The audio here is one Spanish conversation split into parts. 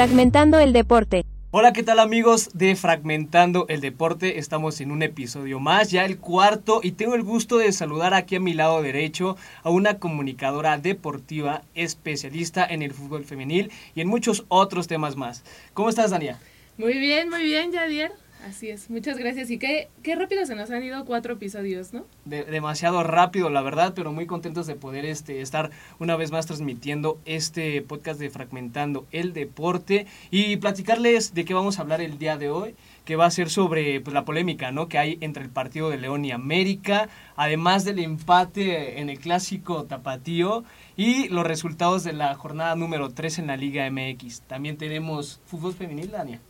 Fragmentando el deporte. Hola, ¿qué tal amigos de Fragmentando el Deporte? Estamos en un episodio más, ya el cuarto, y tengo el gusto de saludar aquí a mi lado derecho a una comunicadora deportiva especialista en el fútbol femenil y en muchos otros temas más. ¿Cómo estás, Dania? Muy bien, muy bien, Yadier. Así es, muchas gracias. Y qué, qué rápido se nos han ido cuatro episodios, ¿no? demasiado rápido, la verdad, pero muy contentos de poder este, estar una vez más transmitiendo este podcast de Fragmentando el Deporte y platicarles de qué vamos a hablar el día de hoy, que va a ser sobre pues, la polémica ¿no? que hay entre el partido de León y América, además del empate en el clásico tapatío y los resultados de la jornada número 3 en la Liga MX. También tenemos fútbol femenil, Dania.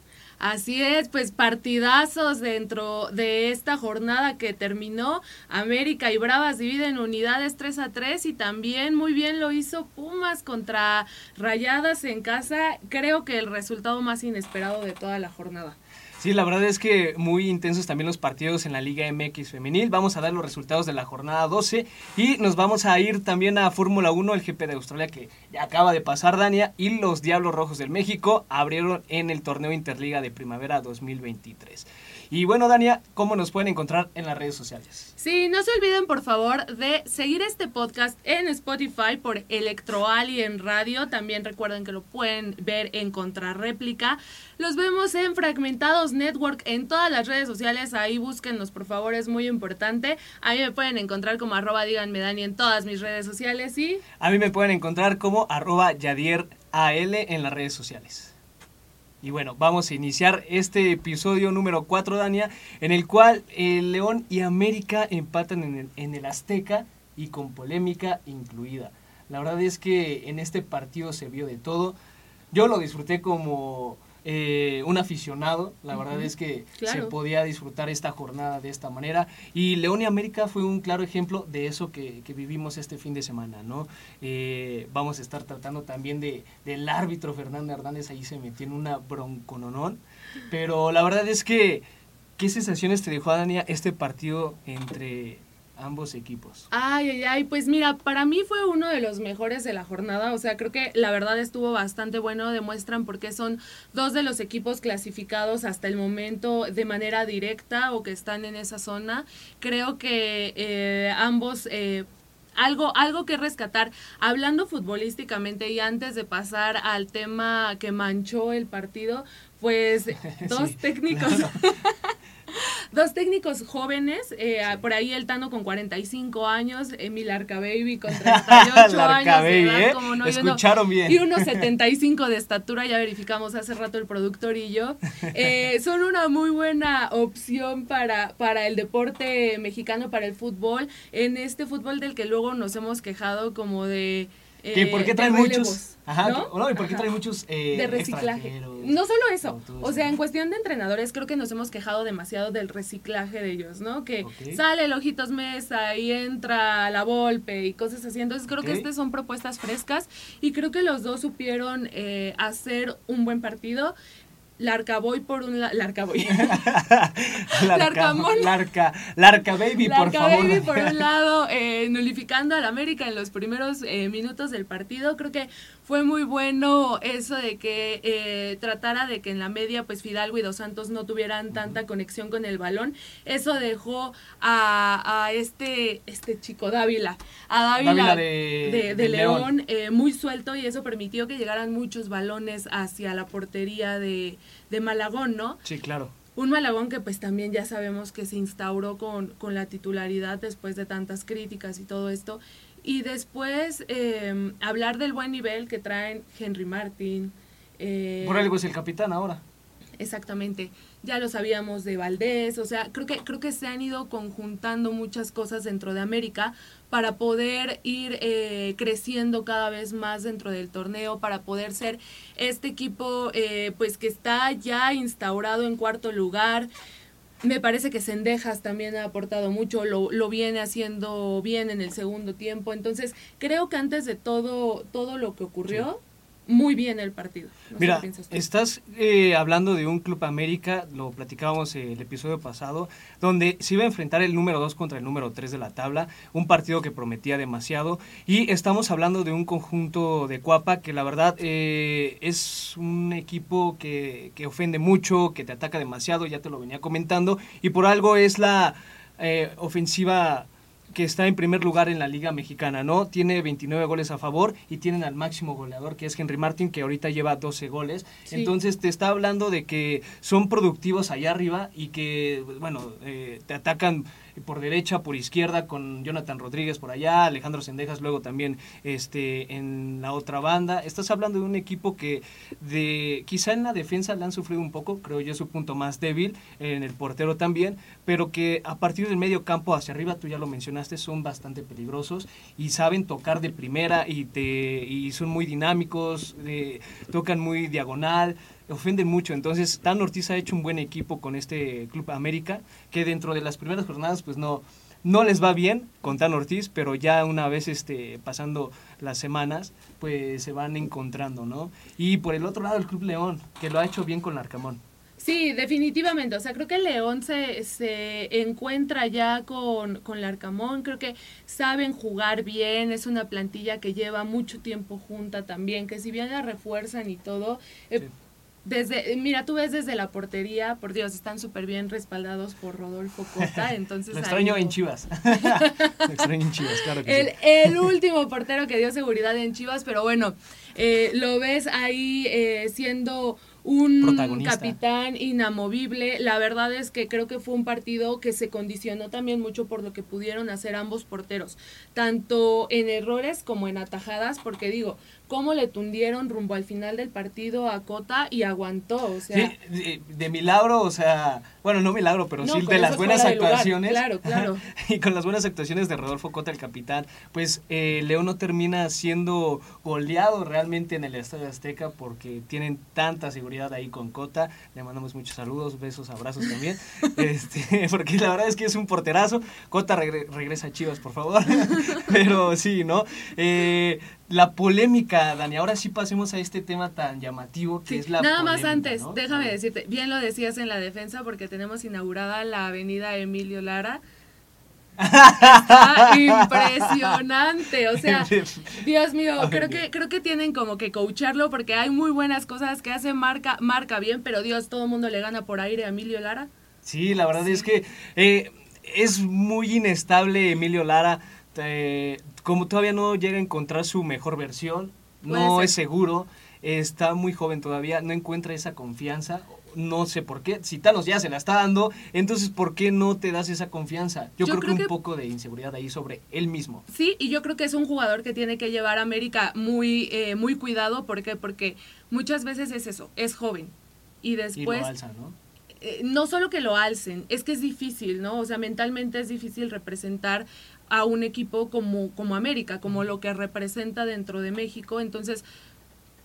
Así es, pues partidazos dentro de esta jornada que terminó. América y Bravas dividen unidades 3 a 3 y también muy bien lo hizo Pumas contra Rayadas en casa. Creo que el resultado más inesperado de toda la jornada. Sí, la verdad es que muy intensos también los partidos en la Liga MX femenil. Vamos a dar los resultados de la jornada 12 y nos vamos a ir también a Fórmula 1, el GP de Australia que ya acaba de pasar Dania y los Diablos Rojos del México abrieron en el torneo Interliga de Primavera 2023. Y bueno, Dania, ¿cómo nos pueden encontrar en las redes sociales? Sí, no se olviden por favor de seguir este podcast en Spotify por Electroalien Radio. También recuerden que lo pueden ver en Contrarréplica. Los vemos en Fragmentados Network en todas las redes sociales. Ahí búsquenlos, por favor, es muy importante. Ahí me pueden encontrar como arroba díganme Dani en todas mis redes sociales y... A mí me pueden encontrar como arroba Yadier AL en las redes sociales. Y bueno, vamos a iniciar este episodio número 4, Dania, en el cual el León y América empatan en el, en el Azteca y con polémica incluida. La verdad es que en este partido se vio de todo. Yo lo disfruté como eh, un aficionado. La verdad es que se podía disfrutar esta jornada de esta manera. Y León y América fue un claro ejemplo de eso que, vivimos este fin de semana, ¿no? Eh, vamos a estar tratando también de, del árbitro Fernando Hernández, ahí se metió en una broncononón. Pero la verdad es que, ¿qué sensaciones te dejó, Dania, este partido entre ambos equipos. Ay, ay, ay, pues mira, para mí fue uno de los mejores de la jornada, o sea, creo que la verdad estuvo bastante bueno, demuestran por qué son dos de los equipos clasificados hasta el momento de manera directa o que están en esa zona. Creo que eh, ambos... Eh, algo, algo que rescatar. Hablando futbolísticamente y antes de pasar al tema que manchó el partido, pues dos técnicos. Dos técnicos jóvenes, eh, por ahí el Tano con 45 años, Emil Arcababy con 38 años. ¿eh? Escucharon bien. Y unos 75 de estatura, ya verificamos hace rato el productor y yo. Eh, son una muy buena opción para, para el deporte mexicano, para el fútbol, en este fútbol del que luego nos hemos quejado como de ¿Que ¿Por qué traen muchos? Ajá, ¿no? ¿y por qué traen muchos eh, De reciclaje. No solo eso, o sea, en cuestión de entrenadores creo que nos hemos quejado demasiado del reciclaje de ellos, ¿no? Que sale el Ojitos Mesa y entra la Volpe y cosas así. Entonces creo que estas son propuestas frescas y creo que los dos supieron eh, hacer un buen partido. Larcaboy por un lado. Larcaboy. Larcamón. Larca, Larca Baby, por favor. Baby por un lado, eh, nulificando al América en los primeros eh, minutos del partido. Creo que fue muy bueno eso de que eh, tratara de que en la media pues Fidalgo y Dos Santos no tuvieran tanta conexión con el balón. Eso dejó a, este, este chico Dávila, a Dávila, de, León, eh, muy suelto y eso permitió que llegaran muchos balones hacia la portería de, de Malagón, ¿no? Sí, claro. Un Malagón que pues también ya sabemos que se instauró con, con la titularidad después de tantas críticas y todo esto. Y después eh, hablar del buen nivel que traen Henry Martin. Eh, Por algo es el capitán ahora. Exactamente. Ya lo sabíamos de Valdés, o sea, creo que creo que se han ido conjuntando muchas cosas dentro de América para poder ir eh, creciendo cada vez más dentro del torneo, para poder ser este equipo eh, pues que está ya instaurado en cuarto lugar, me parece que Sendejas también ha aportado mucho, lo, lo, viene haciendo bien en el segundo tiempo. Entonces, creo que antes de todo, todo lo que ocurrió, muy bien el partido. Mira, estás eh, hablando de un Club América, lo platicábamos el episodio pasado, donde se iba a enfrentar el número 2 contra el número 3 de la tabla, un partido que prometía demasiado, y estamos hablando de un conjunto de Cuapa que la verdad eh, es un equipo que, que, ofende mucho, que te ataca demasiado, ya te lo venía comentando, y por algo es la eh, ofensiva que está en primer lugar en la Liga Mexicana, ¿no? Tiene 29 goles a favor y tienen al máximo goleador, que es Henry Martin, que ahorita lleva 12 goles. Entonces te está hablando de que son productivos allá arriba y que, bueno, eh, te atacan por derecha, por izquierda, con Jonathan Rodríguez por allá, Alejandro Sendejas luego también este, en la otra banda. Estás hablando de un equipo que de quizá en la defensa le han sufrido un poco, creo yo es su punto más débil, en el portero también, pero que a partir del medio campo hacia arriba, tú ya lo mencionaste, son bastante peligrosos y saben tocar de primera y, te, y son muy dinámicos, tocan muy diagonal ofenden mucho. Entonces, Tan Ortiz ha hecho un buen equipo con este Club América, que dentro de las primeras jornadas, pues no, no les va bien con Tan Ortiz, pero ya una vez este, pasando las semanas, pues se van encontrando, ¿no? Y por el otro lado, el Club León, que lo ha hecho bien con Arcamón. Sí, definitivamente. O sea, creo que el León se, se encuentra ya con, con Larcamón. Creo que saben jugar bien. Es una plantilla que lleva mucho tiempo junta también. Que si bien la refuerzan y todo, eh, desde, mira, tú ves desde la portería, por Dios, están súper bien respaldados por Rodolfo Cota, entonces... Lo extraño en Chivas. Lo extraño en Chivas, claro que el, sí. El último portero que dio seguridad en Chivas, pero bueno, eh, lo ves ahí eh, siendo un capitán inamovible. La verdad es que creo que fue un partido que se condicionó también mucho por lo que pudieron hacer ambos porteros, tanto en errores como en atajadas, porque digo, cómo le tundieron rumbo al final del partido a Cota y aguantó, o sea... de, milagro, o sea, bueno, no milagro, pero sí de las buenas actuaciones. claro, claro. y con las buenas actuaciones de Rodolfo Cota, el capitán, pues eh, León no termina siendo goleado realmente en el Estadio Azteca porque tienen tanta seguridad ahí con Cota. Le mandamos muchos saludos, besos, abrazos también, este, porque la verdad es que es un porterazo. Cota regresa a Chivas, por favor. pero sí, ¿no? Eh, la polémica, Dani. Ahora sí pasemos a este tema tan llamativo que es la Nada más antes, déjame decirte, bien lo decías en la defensa porque tenemos inaugurada la avenida Emilio Lara. Está impresionante, o sea, Dios mío, creo que creo que tienen como que coacharlo porque hay muy buenas cosas que hace marca marca bien, pero Dios, todo el mundo le gana por aire a Emilio Lara. Sí, la verdad es que eh, es muy inestable Emilio Lara. Eh, como todavía no llega a encontrar su mejor versión, no es seguro, está muy joven todavía, no encuentra esa confianza, no sé por qué, si Thanos ya se la está dando, entonces ¿por qué no te das esa confianza? Yo, creo, que un poco de inseguridad ahí sobre él mismo. Sí, y yo creo que es un jugador que tiene que llevar a América muy, eh, muy cuidado, ¿por qué? Porque muchas veces es eso, es joven. Y después... ¿no? Eh, no solo que lo alcen, es que es difícil, ¿no? O sea, mentalmente es difícil representar a un equipo como, como América, como lo que representa dentro de México. Entonces,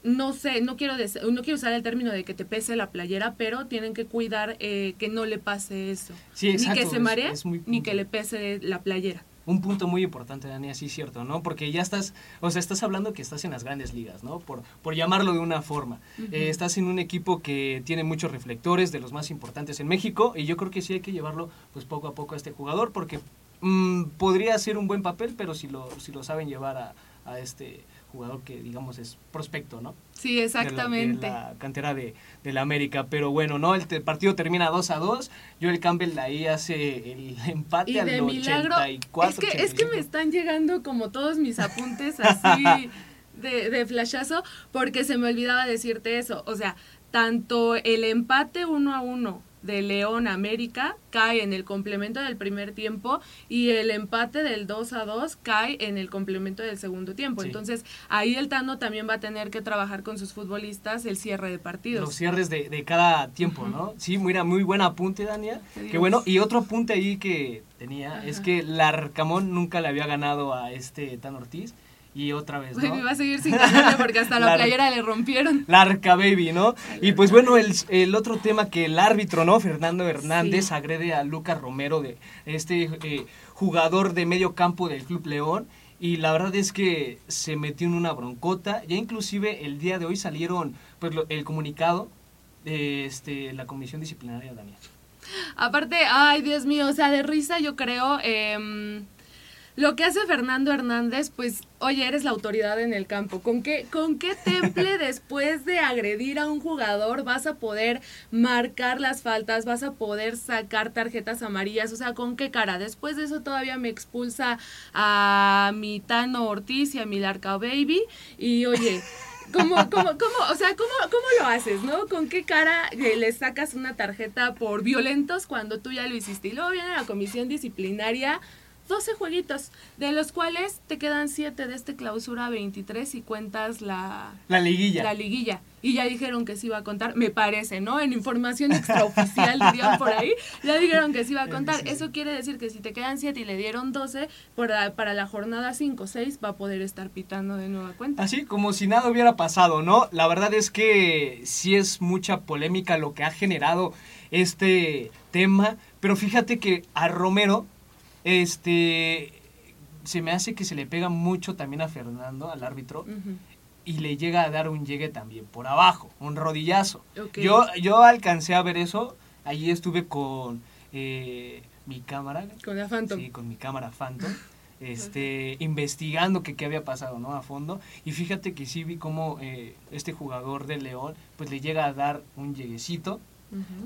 no sé, no quiero, no quiero usar el término de que te pese la playera, pero tienen que cuidar eh, que no le pase eso. ni que se maree, ni que le pese la playera. Un punto muy importante, Dani, así cierto, ¿no? Porque ya estás, o sea, estás hablando que estás en las grandes ligas, ¿no? Por, por llamarlo de una forma. Eh, estás en un equipo que tiene muchos reflectores, de los más importantes en México, y yo creo que sí hay que llevarlo, pues, poco a poco a este jugador, porque Mm, podría ser un buen papel, pero si lo, si lo saben llevar a, a este jugador que digamos es prospecto, ¿no? Sí, exactamente. De la, cantera de, de, la América. Pero bueno, ¿no? El, partido termina 2 a 2. Joel Campbell ahí hace el empate y al milagro, 84. Es que, es que me están llegando como todos mis apuntes así de, de flashazo, porque se me olvidaba decirte eso. O sea, tanto el empate 1 a 1 de León América cae en el complemento del primer tiempo y el empate del 2 a 2 cae en el complemento del segundo tiempo. Entonces ahí el Tano también va a tener que trabajar con sus futbolistas el cierre de partidos. Los cierres de, de cada tiempo, ¿no? Sí, mira, muy buen apunte, Dania. Qué bueno. Y otro apunte ahí que tenía es que Larcamón nunca le había ganado a este Tano Ortiz y otra vez, ¿no? va a seguir sin ganarle porque hasta la, playera le rompieron. La arca baby, ¿no? y pues bueno, el, el, otro tema que el árbitro, ¿no? Fernando Hernández agrede a Lucas Romero, de este eh, jugador de medio campo del Club León. y la verdad es que se metió en una broncota. Ya inclusive el día de hoy salieron pues el comunicado de este, la comisión disciplinaria, Daniel. Aparte, ay Dios mío, o sea, de risa yo creo... Eh, lo que hace Fernando Hernández, pues, oye, eres la autoridad en el campo. ¿Con qué, con qué temple después de agredir a un jugador vas a poder marcar las faltas, vas a poder sacar tarjetas amarillas? O sea, ¿con qué cara? Después de eso todavía me expulsa a mi Tano Ortiz y a mi Larca Baby. Y oye, ¿Cómo, cómo, cómo, o sea, ¿cómo, cómo lo haces, no? ¿Con qué cara le sacas una tarjeta por violentos cuando tú ya lo hiciste? Y luego viene la comisión disciplinaria 12 jueguitos, de los cuales te quedan 7 de este clausura 23 y cuentas la... La liguilla. La liguilla. Y ya dijeron que se iba a contar, me parece, ¿no? En información extraoficial, dirían por ahí, ya dijeron que se iba a contar. Eso quiere decir que si te quedan 7 y le dieron 12, para, para la jornada 5 6 va a poder estar pitando de nueva cuenta. Así, como si nada hubiera pasado, ¿no? La verdad es que sí es mucha polémica lo que ha generado este tema, pero fíjate que a Romero este, se me hace que se le pega mucho también a Fernando, al árbitro, y le llega a dar un llegue también por abajo, un rodillazo. Yo, yo alcancé a ver eso, allí estuve con eh, mi cámara. Con la Phantom. Sí, con mi cámara Phantom. Este, investigando que qué había pasado, ¿no? A fondo. Y fíjate que sí vi cómo eh, este jugador de León, pues le llega a dar un lleguecito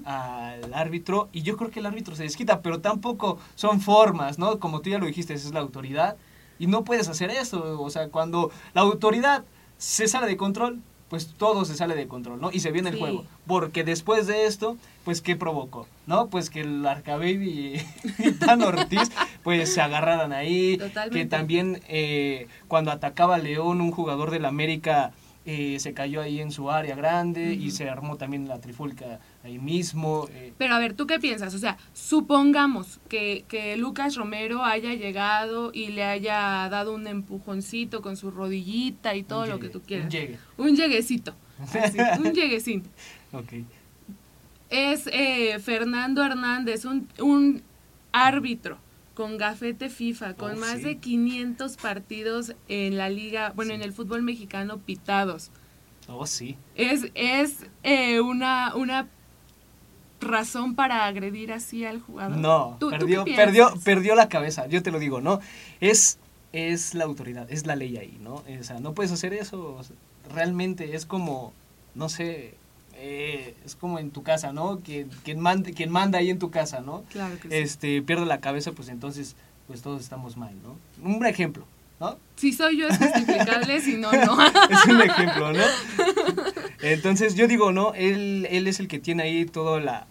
al árbitro y yo creo que el árbitro se desquita, pero tampoco son formas, ¿no? Como tú ya lo dijiste, esa es la autoridad y no puedes hacer eso, o sea, cuando la autoridad se sale de control, pues todo se sale de control, ¿no? Y se viene el juego. Porque después de esto, pues, ¿qué provocó? ¿No? Pues que el Arcababy y, Tan Ortiz, pues, se agarraran ahí. Que también eh, cuando atacaba León, un jugador del América eh, se cayó ahí en su área grande y se armó también la trifulca ahí mismo. Eh. Pero a ver, ¿tú qué piensas? O sea, supongamos que, que, Lucas Romero haya llegado y le haya dado un empujoncito con su rodillita y todo lo que tú quieras. Un llegue. Un lleguecito. un lleguecín. Ok. Es eh, Fernando Hernández, un, un árbitro con gafete FIFA, con oh, más de 500 partidos en la liga, bueno, en el fútbol mexicano pitados. Oh, sí. Es, es eh, una, una razón para agredir así al jugador. No, perdió, perdió, perdió la cabeza, yo te lo digo, ¿no? Es, es la autoridad, es la ley ahí, ¿no? O sea, no puedes hacer eso. Realmente es como, no sé, eh, es como en tu casa, ¿no? Quien, quien, manda, quien manda ahí en tu casa, ¿no? Claro que este, pierde la cabeza, pues entonces, pues todos estamos mal, ¿no? Un ejemplo, ¿no? Si soy yo es justificable, si no, no. es un ejemplo, ¿no? Entonces yo digo, ¿no? Él, él es el que tiene ahí toda la,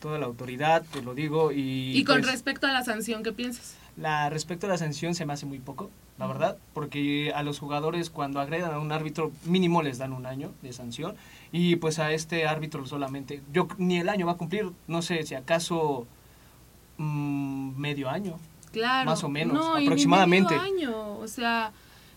toda la autoridad, te lo digo, y... Y con pues respecto a la sanción, ¿qué piensas? La, respecto a la sanción se me hace muy poco, la verdad, porque a los jugadores cuando agredan a un árbitro mínimo les dan un año de sanción y pues a este árbitro solamente, yo ni el año va a cumplir, no sé si acaso mm, medio año. Claro. Más o menos, aproximadamente. medio año, o sea,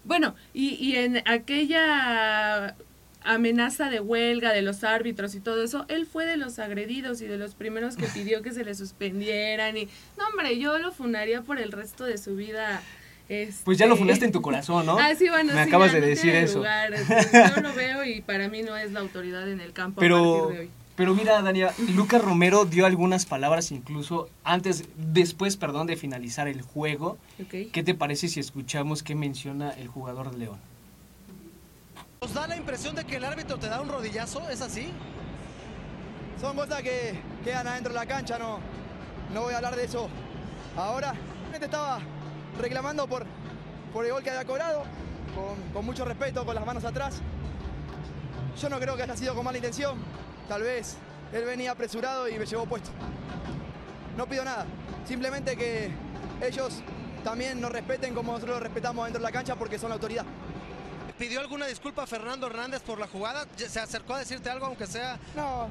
bueno, y, y en aquella amenaza de huelga de los árbitros y todo eso, él fue de los agredidos y de los primeros que pidió que se le suspendieran y no hombre, yo lo funaría por el resto de su vida pues ya lo fundaste en tu corazón, ¿no? Ah, sí, bueno, Me acabas de decir eso. Yo lo veo y para mí no es la autoridad en el campo pero, a partir de hoy. Pero mira, Dania, Lucas Romero dio algunas palabras incluso antes, después, perdón, de finalizar el juego. ¿Qué te parece si escuchamos qué menciona el jugador de León? ¿Nos da la impresión de que el árbitro te da un rodillazo? ¿Es así? Son cosas que quedan adentro de la cancha, no, no voy a hablar de eso. Ahora, estaba reclamando por, por el gol que había cobrado, con, mucho respeto, con las manos atrás. Yo no creo que haya sido con mala intención, tal vez él venía apresurado y me llevó puesto. No pido nada, simplemente que ellos también nos respeten como nosotros los respetamos dentro de la cancha porque son la autoridad. ¿Pidió alguna disculpa a Fernando Hernández por la jugada? ¿Se acercó a decirte algo aunque sea...? No,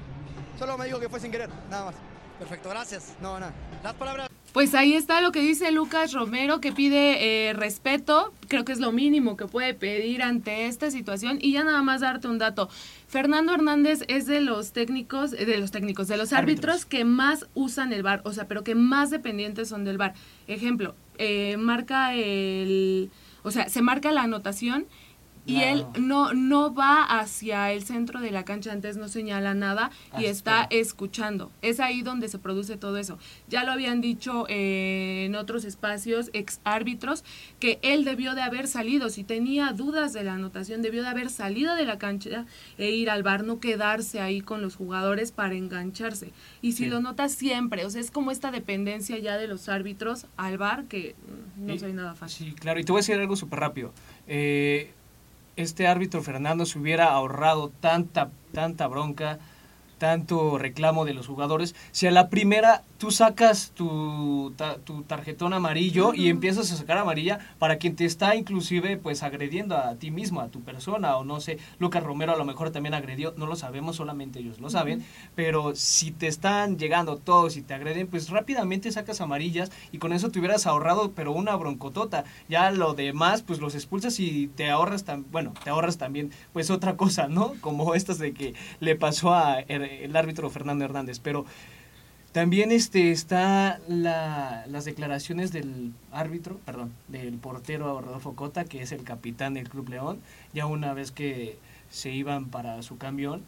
solo me dijo que fue sin querer, nada más. Perfecto, gracias. No, nada. Las palabras... Pues ahí está lo que dice Lucas Romero, que pide eh, respeto, creo que es lo mínimo que puede pedir ante esta situación. Y ya nada más darte un dato. Fernando Hernández es de los técnicos, eh, de los técnicos, de los árbitros, que más usan el bar, o sea, pero que más dependientes son del bar. Ejemplo, eh, marca el o sea, se marca la anotación y él no, no va hacia el centro de la cancha, antes no señala nada y está escuchando. Es ahí donde se produce todo eso. Ya lo habían dicho eh, en otros espacios, ex árbitros, que él debió de haber salido. Si tenía dudas de la anotación, debió de haber salido de la cancha e ir al bar, no quedarse ahí con los jugadores para engancharse. Y si Sí. lo notas siempre, o sea, es como esta dependencia ya de los árbitros al bar que mm, no soy nada fácil. Sí, claro, y te voy a decir algo súper rápido. Eh, este árbitro Fernando se hubiera ahorrado tanta, tanta bronca, tanto reclamo de los jugadores, si a la primera tú sacas tu, ta- tu tarjetón amarillo y empiezas a sacar amarilla para quien te está inclusive pues agrediendo a ti mismo, a tu persona, o no sé, Lucas Romero a lo mejor también agredió, no lo sabemos, solamente ellos lo saben, pero si te están llegando todos y te agreden, pues rápidamente sacas amarillas y con eso te hubieras ahorrado, pero una broncotota. Ya lo demás, pues los expulsas y te ahorras, tam- bueno, te ahorras también, pues otra cosa, ¿no? Como estas de que le pasó a el, el árbitro Fernando Hernández, pero también este está la- las declaraciones del árbitro, perdón, del portero Rodolfo Cota, que es el capitán del Club León, ya una vez que se iban para su camión,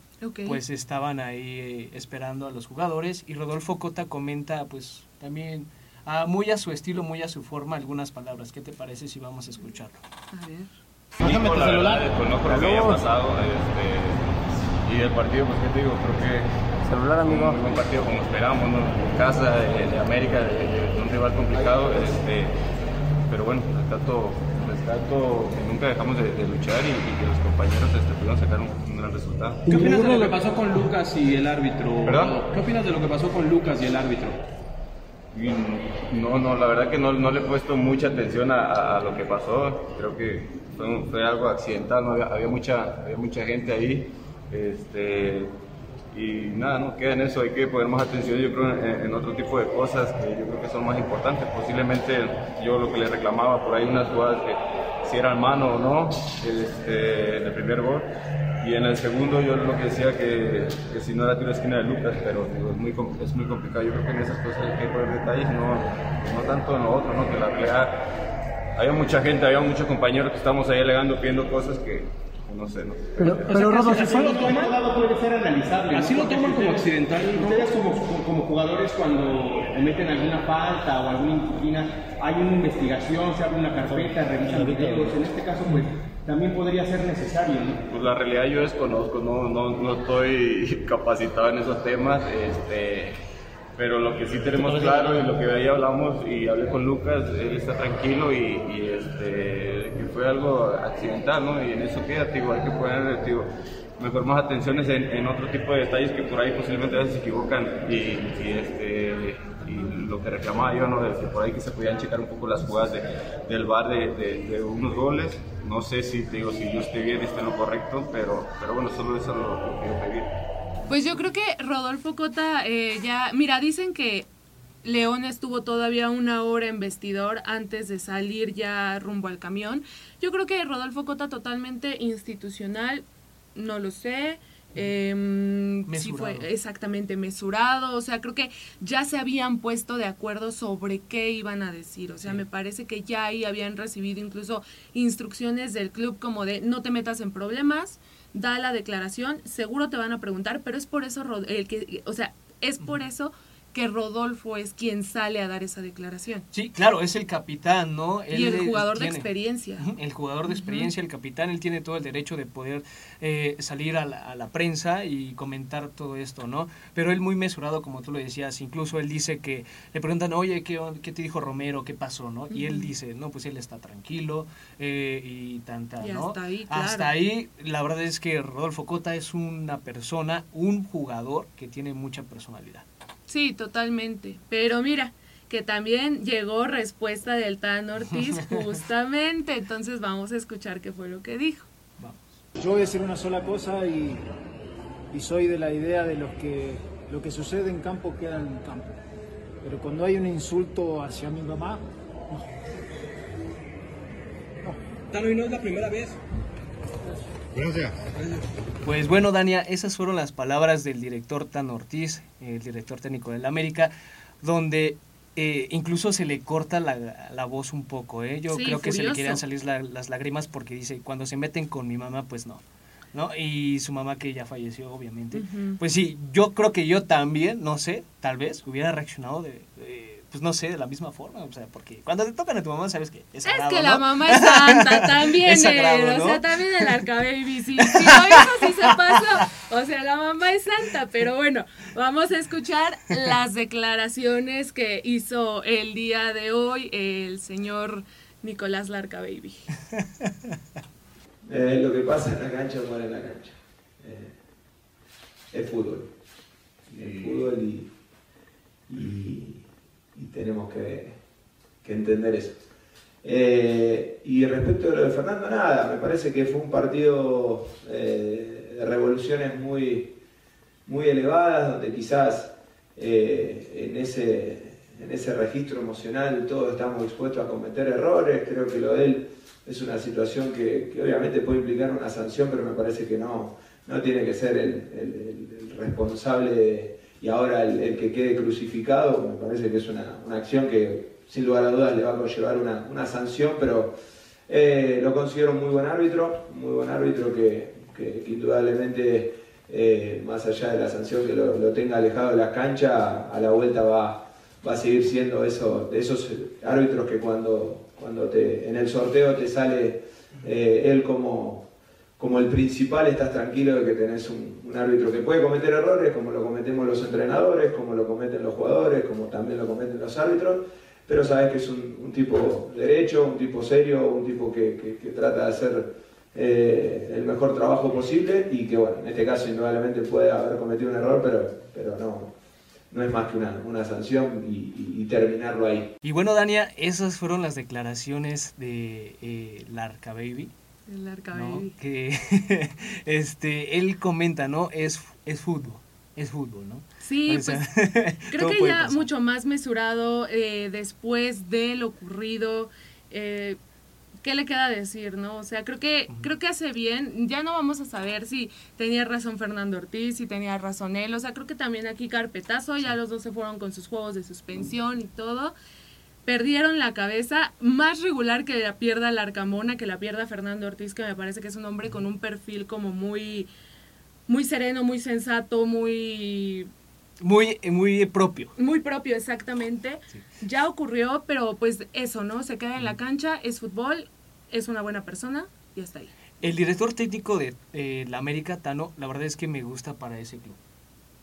pues estaban ahí eh, esperando a los jugadores y Rodolfo Cota comenta pues también ah, muy a su estilo, muy a su forma algunas palabras. ¿Qué te parece si vamos a escucharlo? A ver. Nico, la verdad, desconozco lo que haya pasado. Este, y del partido, pues, ¿qué te digo? Creo que Celular, fue amigo. un buen partido como esperábamos, ¿no? En casa, de, de América, de, de un rival complicado. Este, pero bueno, rescato, rescato que nunca dejamos de, de luchar y, y que los compañeros este, pudieron sacar un, un gran resultado. ¿Qué ¿Qué opinas de lo que pasó con Lucas y el árbitro? ¿Perdón? ¿Qué opinas de lo que pasó con Lucas y el árbitro? No, no, la verdad que no, no le he puesto mucha atención a, a- a lo que pasó. Creo que fue, fue algo accidental, ¿no? había, había mucha, había mucha gente ahí. Este, y nada, no queda en eso. Hay que poner más atención, yo creo, en, en otro tipo de cosas que yo creo que son más importantes. Posiblemente yo lo que le reclamaba por ahí, unas jugadas que si eran mano o no, este, en el primer gol. Y en el segundo yo lo que decía que, que si no era tiro esquina de Lucas, pero digo, es, muy, es muy complicado. Yo creo que en esas cosas hay que poner detalles, no, no tanto en lo otro, ¿no? que la realidad había mucha gente, había muchos compañeros que estábamos ahí alegando, pidiendo cosas que no sé, ¿no? Pero, pero Rodo, si así fue- lo toman, puede ser analizable. ¿no? así lo toman como accidental. Ustedes como, como jugadores cuando cometen alguna falta o alguna indisciplina, hay una investigación, se abre una carpeta, revisan videos. En este caso, pues también podría ser necesario. ¿no? Pues la realidad yo desconozco, no, no, no estoy capacitado en esos temas, este, pero lo que sí tenemos claro y lo que ahí hablamos y hablé con Lucas, él está tranquilo y, y, este, que fue algo accidental, ¿no? Y en eso queda, digo, hay que poner, digo, mejor más atenciones en, en otro tipo de detalles que por ahí posiblemente a veces se equivocan y, y, este, y lo que reclamaba yo, ¿no? De que por ahí que se podían checar un poco las jugadas de- del bar de, de- de unos goles. No sé si te digo si yo esté bien, esté en lo correcto, pero, pero bueno, solo eso lo, lo quiero pedir. Pues yo creo que Rodolfo Cota eh, ya, mira, dicen que León estuvo todavía una hora en vestidor antes de salir ya rumbo al camión. Yo creo que Rodolfo Cota totalmente institucional, no lo sé. em, sí fue exactamente mesurado, o sea, creo que ya se habían puesto de acuerdo sobre qué iban a decir, o sea, me parece que ya ahí habían recibido incluso instrucciones del club como de no te metas en problemas, da la declaración, seguro te van a preguntar, pero es por eso, el que, o sea, es por eso que Rodolfo es quien sale a dar esa declaración. Sí, claro, es el capitán, ¿no? y el jugador de experiencia. El jugador de experiencia, el capitán, él tiene todo el derecho de poder eh, salir a la, a la prensa y comentar todo esto, ¿no? Pero él muy mesurado, como tú lo decías, incluso él dice que le preguntan, oye, ¿qué, qué te dijo Romero? ¿Qué pasó? ¿no? Y él dice, no, pues él está tranquilo eh, y tanta, Y ¿no? hasta ahí, claro. Hasta ahí, la verdad es que Rodolfo Cota es una persona, un jugador que tiene mucha personalidad. Sí, totalmente. Pero mira, que también llegó respuesta del Tan Ortiz justamente, entonces vamos a escuchar qué fue lo que dijo. Vamos. Yo voy a decir una sola cosa y, y soy de la idea de los que lo que sucede en campo queda en campo. Pero cuando hay un insulto hacia mi mamá, Tano, y no es la primera vez. Pues bueno, Dania, esas fueron las palabras del director Tan Ortiz, el director técnico del América, donde eh, incluso se le corta la, la voz un poco, ¿eh? Yo Sí, creo que se le querían salir la- las lágrimas porque dice, cuando se meten con mi mamá, pues no. ¿No? Y su mamá que ya falleció, obviamente. Pues sí, yo creo que yo también, no sé, tal vez hubiera reaccionado de, de, pues no sé, de la misma forma, o sea, porque cuando te tocan a tu mamá sabes que es Es sagrado, que la mamá es santa también, Es sagrado, ¿no? o sea, también el arcababy, sí, sí, lo hizo, sí se pasó, o sea, la mamá es santa, pero bueno, vamos a escuchar las declaraciones que hizo el día de hoy el señor Nicolás Larca Baby. Eh, lo que pasa en la cancha muere en la cancha. Eh, es fútbol. Es fútbol y, y- y tenemos que, entender eso. Eh, y respecto a lo de Fernando, nada, me parece que fue un partido eh, de revoluciones muy, muy elevadas, donde quizás eh, en, ese, en ese registro emocional todos estamos expuestos a cometer errores. Creo que lo de él es una situación que, obviamente puede implicar una sanción, pero me parece que no, no tiene que ser el, responsable de- y ahora el, el que quede crucificado. Me parece que es una, una acción que sin lugar a dudas le va a conllevar una, una sanción, pero eh, lo considero un muy buen árbitro, muy buen árbitro que, que- que indudablemente, eh, más allá de la sanción que lo, lo tenga alejado de la cancha, a la vuelta va, va a seguir siendo eso, de esos árbitros que cuando, cuando te, en el sorteo te sale eh, él como, como el principal, estás tranquilo de que tenés un, un árbitro que puede cometer errores, como lo cometemos los entrenadores, como lo cometen los jugadores, como también lo cometen los árbitros, pero sabes que es un, tipo derecho, un tipo serio, un tipo que, trata de hacer eh, el mejor trabajo posible y que, bueno, en este caso indudablemente puede haber cometido un error, pero, pero no, no es más que una, una sanción y terminarlo ahí. Y bueno, Dania, esas fueron las declaraciones de eh, Larca Baby. El. Baby. Que este, él comenta, ¿no? Es, es fútbol, es fútbol, ¿no? Sí, O sea, pues creo que ya pasar. mucho más mesurado eh, después de lo ocurrido. eh, ¿Qué le queda decir, no? O sea, creo que creo que hace bien. Ya no vamos a saber si tenía razón Fernando Ortiz, si tenía razón él. O sea, creo que también aquí carpetazo. Ya los dos se fueron con sus juegos de suspensión y todo. Perdieron la cabeza más regular que la pierda la Arcamona, que la pierda Fernando Ortiz, que me parece que es un hombre con un perfil como muy muy sereno, muy sensato, muy Muy, muy propio. muy propio, exactamente. Ya ocurrió, pero pues eso, ¿no? Se queda en la cancha, es fútbol, es una buena persona y hasta ahí. El director técnico de eh, la América, Tano, la verdad es que me gusta para ese club.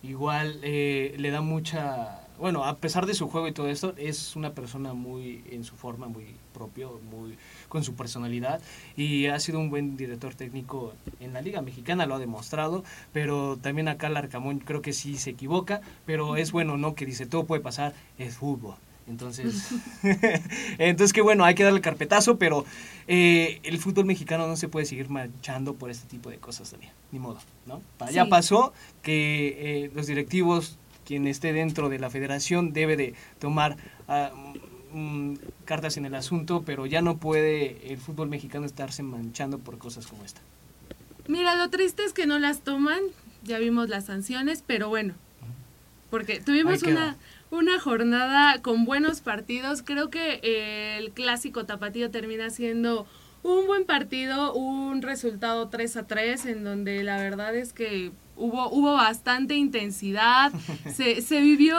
Igual eh, le da mucha... Bueno, a pesar de su juego y todo esto, es una persona muy en su forma, muy propio, muy con su personalidad y ha sido un buen director técnico en la Liga Mexicana, lo ha demostrado, pero también acá Larcamón creo que sí se equivoca, pero es bueno, ¿no? Que dice, todo puede pasar, es fútbol. Entonces, entonces que bueno, hay que darle carpetazo, pero eh, el fútbol mexicano no se puede seguir manchando por este tipo de cosas también, ni modo, ¿no? Ya Sí. pasó que eh, los directivos, quien esté dentro de la federación, debe de tomar ah, mm, cartas en el asunto, pero ya no puede el fútbol mexicano estarse manchando por cosas como esta. Mira, lo triste es que no las toman, ya vimos las sanciones, pero bueno, porque tuvimos una, una jornada con buenos partidos. Creo que eh, el clásico tapatío termina siendo un buen partido, un resultado 3 a 3, en donde la verdad es que hubo, hubo bastante intensidad, se, se vivió...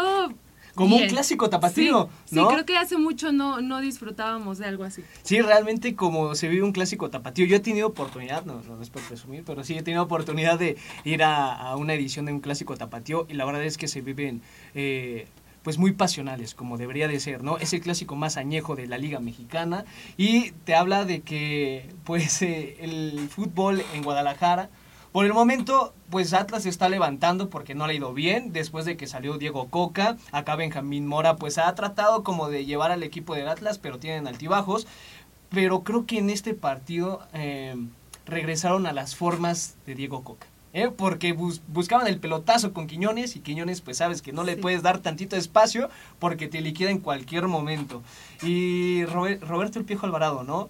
Como un clásico tapatío, Sí, ¿no? Sí, creo que hace mucho no, no disfrutábamos de algo así. Sí, realmente como se vive un clásico tapatío. Yo he tenido oportunidad, no, no es por presumir, pero sí he tenido oportunidad de ir a, a una edición de un clásico tapatío y la verdad es que se viven eh, pues muy pasionales, como debería de ser, ¿no? Es el clásico más añejo de la Liga Mexicana y te habla de que pues eh, el fútbol en Guadalajara por el momento, pues Atlas se está levantando porque no le ha ido bien. Después de que salió Diego Coca, acá Benjamín Mora, pues ha tratado como de llevar al equipo del Atlas, pero tienen altibajos. Pero creo que en este partido eh, regresaron a las formas de Diego Coca. ¿Eh? Porque bus- buscaban el pelotazo con Quiñones y Quiñones pues sabes que no le Sí. puedes dar tantito espacio porque te liquida en cualquier momento. Y Robe- Roberto El Piejo Alvarado, ¿no?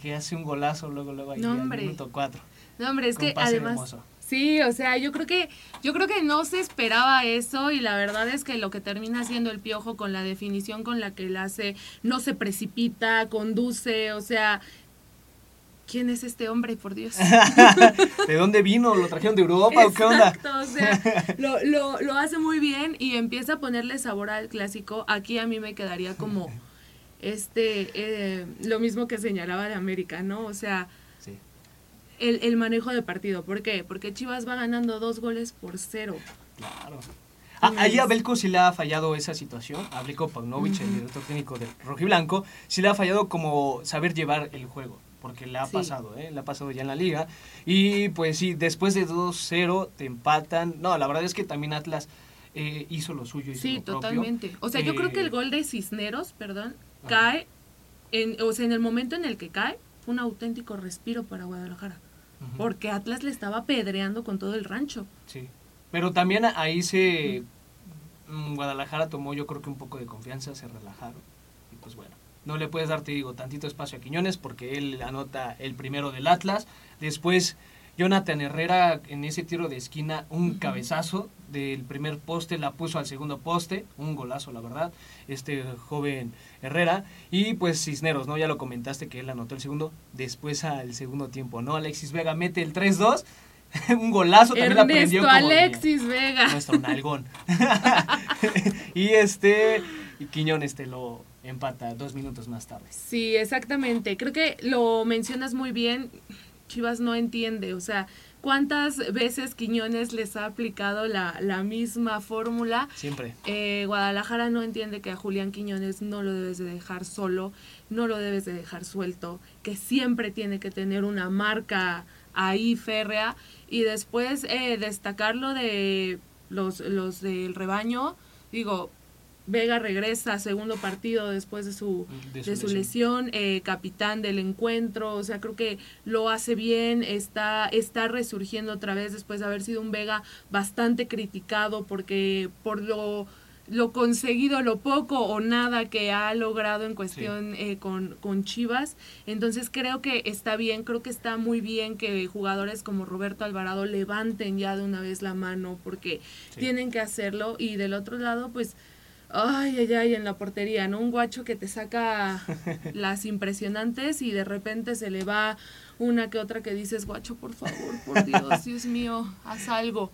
Que hace un golazo luego, luego ahí No, al minuto 4. No, hombre, es que además, hermoso. Sí, o sea, yo creo que yo creo que no se esperaba eso y la verdad es que lo que termina haciendo el Piojo con la definición con la que él hace no se precipita, conduce, o sea, ¿quién es este hombre, por Dios? ¿De dónde vino? ¿Lo trajeron de Europa o qué onda? Exacto, o sea, lo, lo, lo hace muy bien y empieza a ponerle sabor al clásico. Aquí a mí me quedaría como este eh, lo mismo que señalaba de América, ¿no? O sea, Sí. el, el manejo de partido. ¿Por qué? Porque Chivas va ganando dos goles por cero. Claro. Ah, ahí a Belko sí le ha fallado esa situación. A Belko Paunovic, el director técnico de Rojiblanco, sí le ha fallado como saber llevar el juego. Porque le ha Sí. pasado, ¿eh? Le ha pasado ya en la liga. Y pues sí, después de 2-0 te empatan. No, la verdad es que también Atlas eh, hizo lo suyo. Hizo Sí, lo propio. totalmente. O sea, yo creo que el Eh, gol de Cisneros, perdón, cae, en, o sea, en el momento en el que cae, fue un auténtico respiro para Guadalajara. Porque Atlas le estaba pedreando con todo el rancho. Sí. Pero también ahí se. mm, Guadalajara tomó, yo creo que un poco de confianza, se relajaron. Y pues bueno, no le puedes dar, te digo, tantito espacio a Quiñones porque él anota el primero del Atlas. Después, Jonathan Herrera en ese tiro de esquina, un cabezazo del primer poste, la puso al segundo poste, un golazo, la verdad, este joven Herrera. Y pues Cisneros, ¿no? Ya lo comentaste que él anotó el segundo, después al segundo tiempo, ¿no? Alexis Vega mete el 3-2. un golazo también Ernesto como niña Alexis Vega. nuestro nalgón. y este, y Quiñones te lo empata dos minutos más tarde. Sí, exactamente. Creo que lo mencionas muy bien. Chivas no entiende, o sea, ¿cuántas veces Quiñones les ha aplicado la, la misma fórmula? Siempre. Eh, Guadalajara no entiende que a Julián Quiñones no lo debes de dejar solo, no lo debes de dejar suelto, que siempre tiene que tener una marca ahí férrea y después eh, destacar lo de los, los del rebaño, digo, Vega regresa a segundo partido después de su, De de su lesión, eh, capitán del encuentro, o sea, creo que lo hace bien, está, está resurgiendo otra vez después de haber sido un Vega bastante criticado porque por lo, lo conseguido, lo poco o nada que ha logrado en cuestión eh, con, con Chivas. Entonces creo que está bien, creo que está muy bien que jugadores como Roberto Alvarado levanten ya de una vez la mano porque Sí. tienen que hacerlo y del otro lado pues... Ay, ay, ay, en la portería, ¿no? Un guacho que te saca las impresionantes y de repente se le va una que otra que dices, guacho, por favor, por Dios, Dios mío, haz algo.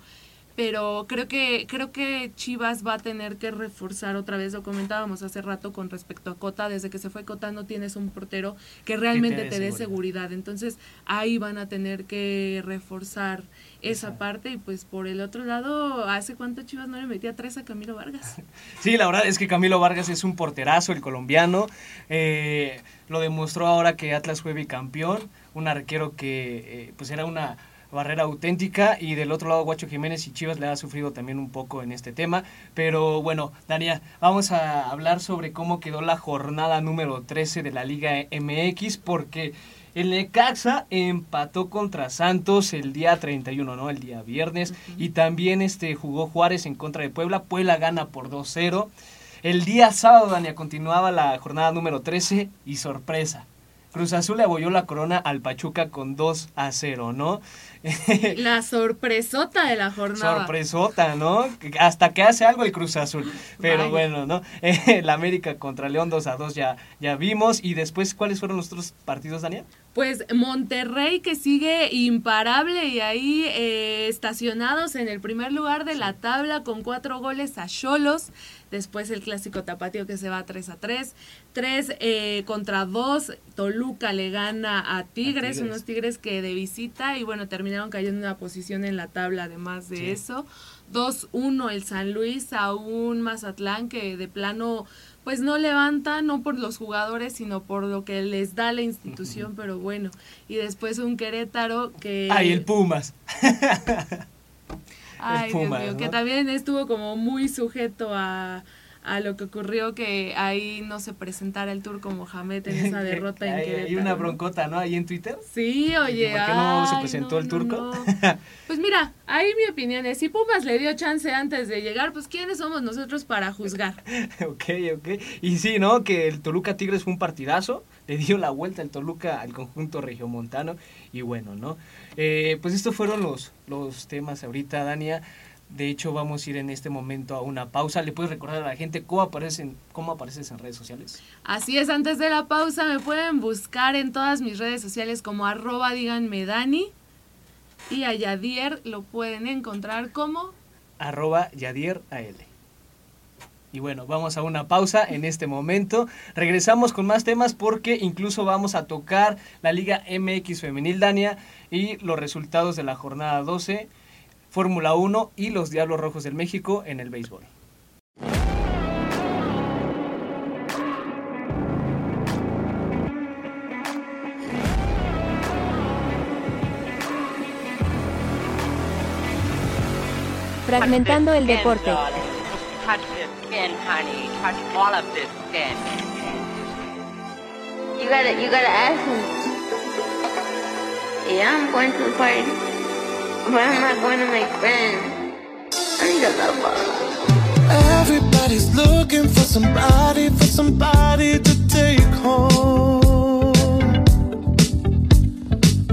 Pero creo que, creo que Chivas va a tener que reforzar otra vez, lo comentábamos hace rato con respecto a Cota, desde que se fue Cota no tienes un portero que realmente te dé seguridad. seguridad. Entonces ahí van a tener que reforzar esa Exacto. parte y pues por el otro lado, ¿hace cuánto Chivas no le metía tres a Camilo Vargas? Sí, la verdad es que Camilo Vargas es un porterazo, el colombiano. Eh, lo demostró ahora que Atlas fue bicampeón. Un arquero que eh, pues era una barrera auténtica y del otro lado Guacho Jiménez y Chivas le ha sufrido también un poco en este tema. Pero bueno, Dania, vamos a hablar sobre cómo quedó la jornada número 13 de la Liga MX porque el Necaxa empató contra Santos el día 31, ¿no? El día viernes. Y también este jugó Juárez en contra de Puebla. Puebla gana por 2-0. El día sábado, Dania, continuaba la jornada número 13 y sorpresa. Cruz Azul le abolló la corona al Pachuca con 2 a 0, ¿no? La sorpresota de la jornada. Sorpresota, ¿no? Hasta que hace algo el Cruz Azul. Pero Vaya. bueno, ¿no? El América contra León 2 a 2 ya, ya vimos. Y después, ¿cuáles fueron los otros partidos, Daniel? Pues Monterrey que sigue imparable y ahí eh, estacionados en el primer lugar de la tabla con cuatro goles a Cholos. Después el clásico tapatío que se va 3 a 3. 3 eh, contra 2. Toluca le gana a Tigres, Tigres. unos Tigres que de visita y bueno, terminaron cayendo en una posición en la tabla además de Sí. eso. 2-1 el San Luis a un Mazatlán que de plano pues no levanta, no por los jugadores, sino por lo que les da la institución, pero bueno. Y después un Querétaro que... Ay, el Pumas. Ay, Dios mío, que también estuvo como muy sujeto a, a lo que ocurrió que ahí no se presentara el turco Mohamed en esa derrota en Querétaro. hay una broncota, ¿no? Ahí en Twitter. Sí, oye, ¿Por qué no se presentó no, el no, turco? no. Pues mira, ahí mi opinión es, si Pumas le dio chance antes de llegar, pues ¿quiénes somos nosotros para juzgar? ok, ok. Y sí, ¿no? Que el Toluca Tigres fue un partidazo. le dio la vuelta el Toluca al conjunto regiomontano y bueno, ¿no? Eh, pues estos fueron los, los temas ahorita, Dania. De hecho, vamos a ir en este momento a una pausa. ¿Le puedes recordar a la gente cómo, aparecen, cómo apareces en redes sociales? Así es, antes de la pausa me pueden buscar en todas mis redes sociales como arroba díganme Dani. Y a Yadier lo pueden encontrar como arroba Yadier AL. Y bueno, vamos a una pausa en este momento. Regresamos con más temas porque incluso vamos a tocar la Liga MX Femenil Dania y los resultados de la jornada 12, Fórmula 1 y los Diablos Rojos del México en el béisbol. Fragmentando el deporte. touch this skin, honey. Touch all of this skin. You gotta, you gotta ask him. Yeah, I'm going to the party, but I'm not going to make friends. I need a lover. Everybody's looking for somebody, for somebody to take home.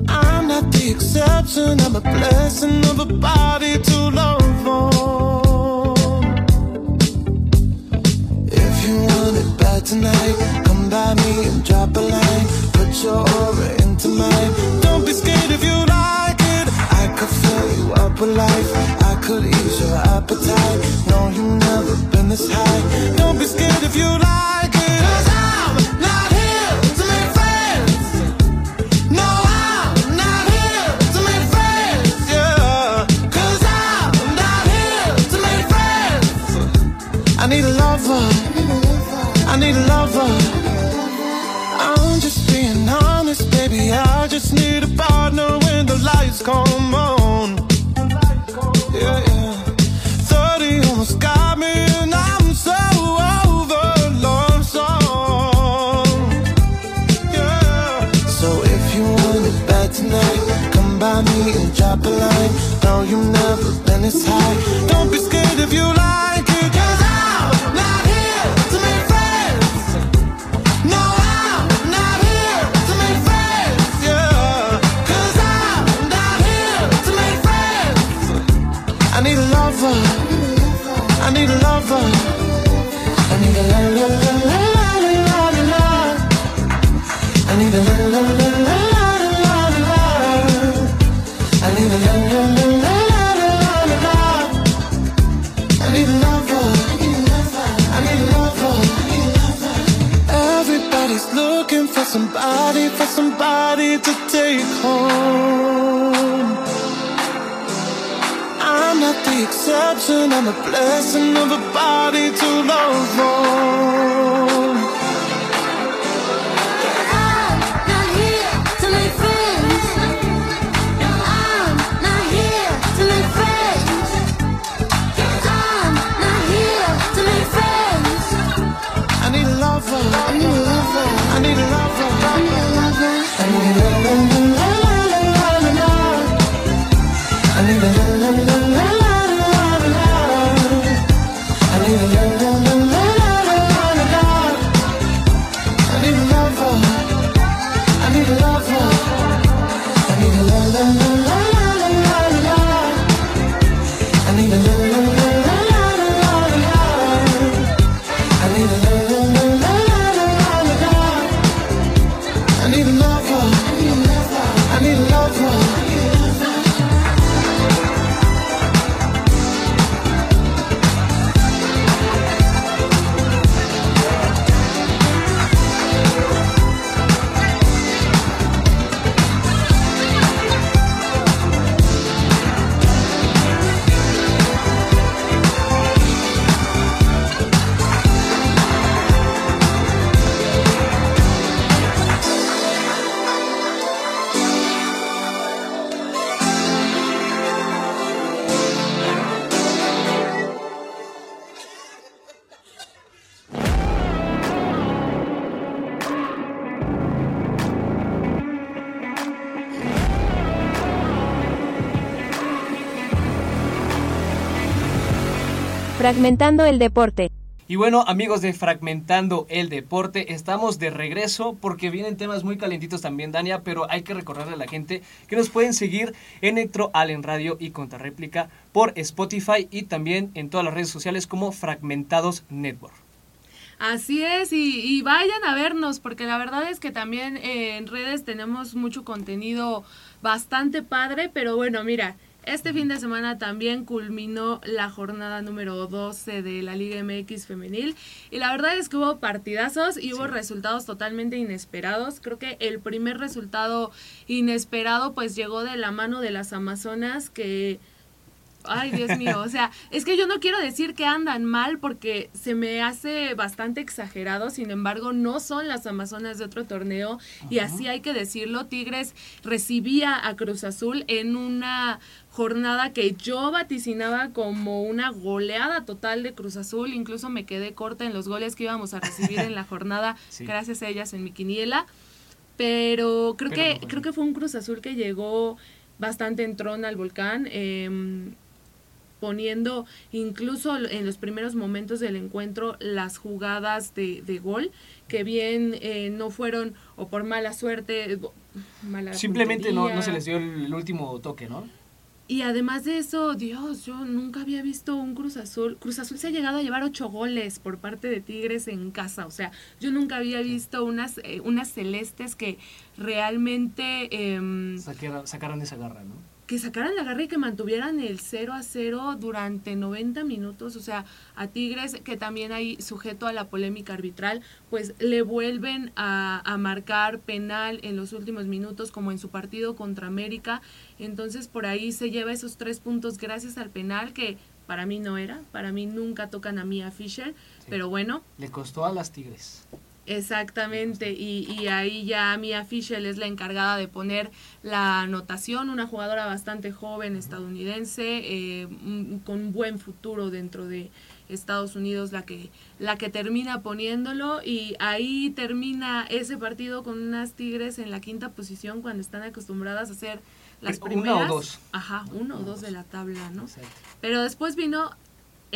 I'm not the exception, I'm a blessing of a body to love on. If you want it bad tonight, come by me and drop a line. Put your aura into mine. With life. I could ease your appetite. No, you've never been this high. Don't be scared if you like it. Cause I'm not here to make friends. No, I'm not here to make friends. Yeah. Cause I'm not here to make friends. I need a lover. I need a lover. I'm just being honest, baby. I just need a partner when the lights come on. And drop line. No, you've never been this high. Don't be scared if you like looking for somebody, for somebody to take home. I'm not the exception, I'm a blessing of a body to love on. Fragmentando el deporte. Y bueno, amigos de Fragmentando el Deporte, estamos de regreso porque vienen temas muy calentitos también, Dania, pero hay que recordarle a la gente que nos pueden seguir en Electro Allen Radio y Contrarréplica por Spotify y también en todas las redes sociales como Fragmentados Network. Así es, y, y vayan a vernos, porque la verdad es que también eh, en redes tenemos mucho contenido bastante padre, pero bueno, mira, este fin de semana también culminó la jornada número 12 de la Liga MX femenil y la verdad es que hubo partidazos y hubo resultados totalmente inesperados. Creo que el primer resultado inesperado pues llegó de la mano de las Amazonas que Ay, Dios mío, o sea, es que yo no quiero decir que andan mal porque se me hace bastante exagerado, sin embargo, no son las Amazonas de otro torneo y así hay que decirlo. Tigres recibía a Cruz Azul en una jornada que yo vaticinaba como una goleada total de Cruz Azul, incluso me quedé corta en los goles que íbamos a recibir en la jornada Sí. gracias a ellas en mi quiniela, pero creo Pero que no creo que fue un Cruz Azul que llegó bastante en trona al volcán. em, poniendo incluso en los primeros momentos del encuentro las jugadas de, de gol, que bien eh, no fueron o por mala suerte, mala Simplemente no, no se les dio el último toque, ¿no? Y además de eso, Dios, yo nunca había visto un Cruz Azul. Cruz Azul se ha llegado a llevar ocho goles por parte de Tigres en casa. O sea, yo nunca había visto unas, eh, unas celestes que realmente... em, Saquera- sacaron esa garra, ¿no? Que sacaran la garra y que mantuvieran el 0 a 0 durante 90 minutos, o sea, a Tigres, que también hay sujeto a la polémica arbitral, pues le vuelven a, a marcar penal en los últimos minutos, como en su partido contra América, entonces por ahí se lleva esos tres puntos gracias al penal, que para mí no era, para mí nunca tocan a Mia Fisher, pero bueno, Le costó a las Tigres. Exactamente, y, y ahí ya Mia Fisher es la encargada de poner la anotación, una jugadora bastante joven estadounidense, eh, con un buen futuro dentro de Estados Unidos, la que, la que termina poniéndolo, y ahí termina ese partido con unas Tigres en la quinta posición cuando están acostumbradas a hacer las Una o primeras. dos. Ajá, uno o dos de la tabla, ¿no? Exacto. Pero después vino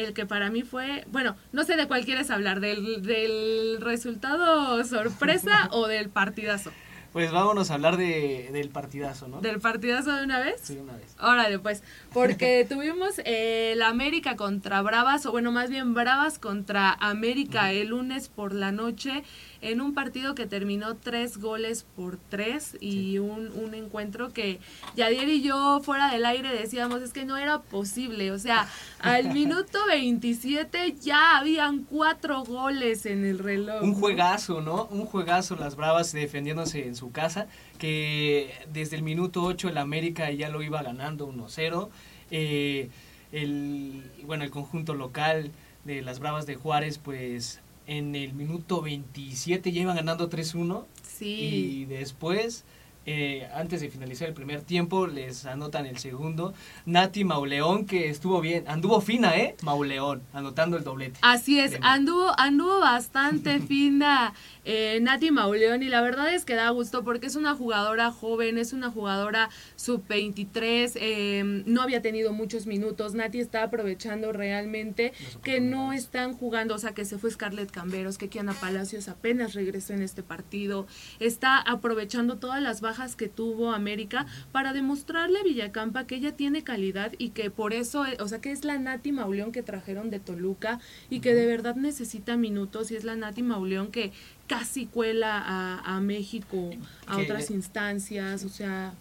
el que para mí fue, bueno, no sé de cuál quieres hablar, del, del resultado sorpresa o del partidazo. Pues vámonos a hablar de, del partidazo, ¿no? ¿Del partidazo de una vez? Sí, una vez. Órale, pues, porque tuvimos eh, la América contra Bravas, o bueno, más bien Bravas contra América el lunes por la noche, en un partido que terminó tres goles por tres y un, un encuentro que Yadier y yo fuera del aire decíamos, es que no era posible, o sea, al minuto 27 ya habían cuatro goles en el reloj. Un juegazo, ¿no? Un juegazo, las Bravas defendiéndose en su casa, que desde el minuto 8 el América ya lo iba ganando 1-0. Eh, el, bueno, el conjunto local de las Bravas de Juárez, pues en el minuto 27 ya iban ganando 3-1. Sí. Y después, eh, antes de finalizar el primer tiempo, les anotan el segundo. Nati Mauleón, que estuvo bien, anduvo fina, ¿eh? Mauleón, anotando el doblete. Así es, anduvo, anduvo bastante fina eh, Nati Mauleón y la verdad es que da gusto porque es una jugadora joven, es una jugadora sub-23, eh, no había tenido muchos minutos, Nati está aprovechando realmente que no están jugando, o sea que se fue Scarlett Camberos, que Kiana Palacios apenas regresó en este partido, está aprovechando todas las bajas que tuvo América para demostrarle a Villacampa que ella tiene calidad y que por eso, eh, o sea que es la Nati Mauleón que trajeron de Toluca y que de verdad necesita minutos y es la Nati Mauleón que casi cuela a, a México a Que- otras instancias, o sea,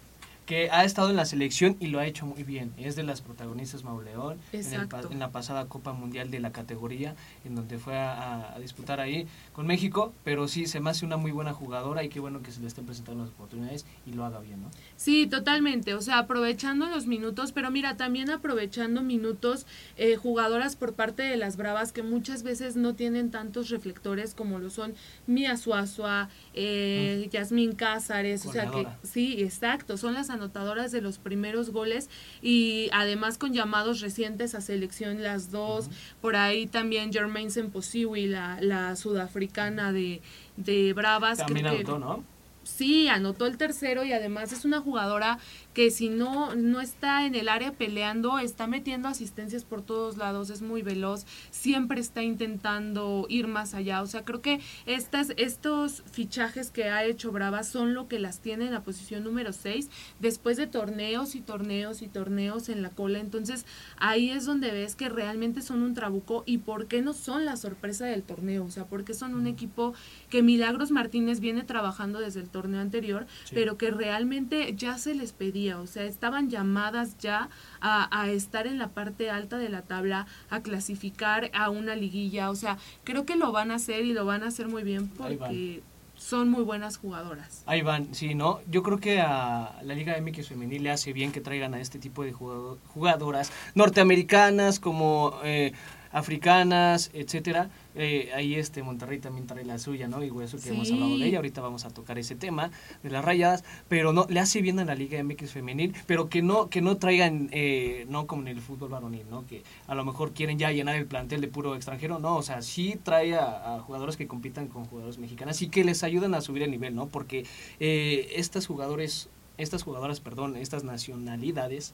que ha estado en la selección y lo ha hecho muy bien. Es de las protagonistas Mauleón en, el en la pasada Copa Mundial de la categoría, en donde fue a, a disputar ahí con México, pero sí se me hace una muy buena jugadora y qué bueno que se le estén presentando las oportunidades y lo haga bien, ¿no? Sí, totalmente. O sea, aprovechando los minutos, pero mira, también aprovechando minutos eh, jugadoras por parte de las Bravas que muchas veces no tienen tantos reflectores como lo son Mia Suazua, eh, Yasmín Cázares, o sea que sí, exacto, son las anotadoras de los primeros goles y además con llamados recientes a selección las dos. Por ahí también Jermaine Semposiwi, la, la sudafricana de, de Bravas. También que- anotó, ¿no? Sí, anotó el tercero y además es una jugadora que si no, no está en el área peleando, está metiendo asistencias por todos lados, es muy veloz, siempre está intentando ir más allá. O sea, creo que estas, estos fichajes que ha hecho Brava son lo que las tiene en la posición número 6, después de torneos y torneos y torneos en la cola. Entonces, ahí es donde ves que realmente son un trabuco y por qué no son la sorpresa del torneo. O sea, porque son un equipo que Milagros Martínez viene trabajando desde el torneo anterior, Sí. pero que realmente ya se les pedía, o sea, estaban llamadas ya a, a estar en la parte alta de la tabla, a clasificar a una liguilla, o sea, creo que lo van a hacer y lo van a hacer muy bien porque son muy buenas jugadoras. Ahí van, sí, ¿no? Yo creo que a la Liga MX Femenil le hace bien que traigan a este tipo de jugado- jugadoras norteamericanas como eh, africanas, etcétera. Eh, ahí este Monterrey también trae la suya, ¿no? Y eso que hemos hablado de ella, ahorita vamos a tocar ese tema de las rayadas, pero no, le hace bien a la Liga MX Femenil, pero que no, que no traigan, eh, no como en el fútbol varonil, ¿no? Que a lo mejor quieren ya llenar el plantel de puro extranjero, no, o sea, sí trae a, a jugadores que compitan con jugadores mexicanas y que les ayudan a subir el nivel, ¿no? Porque eh, estas jugadores, estas jugadoras, perdón, estas nacionalidades,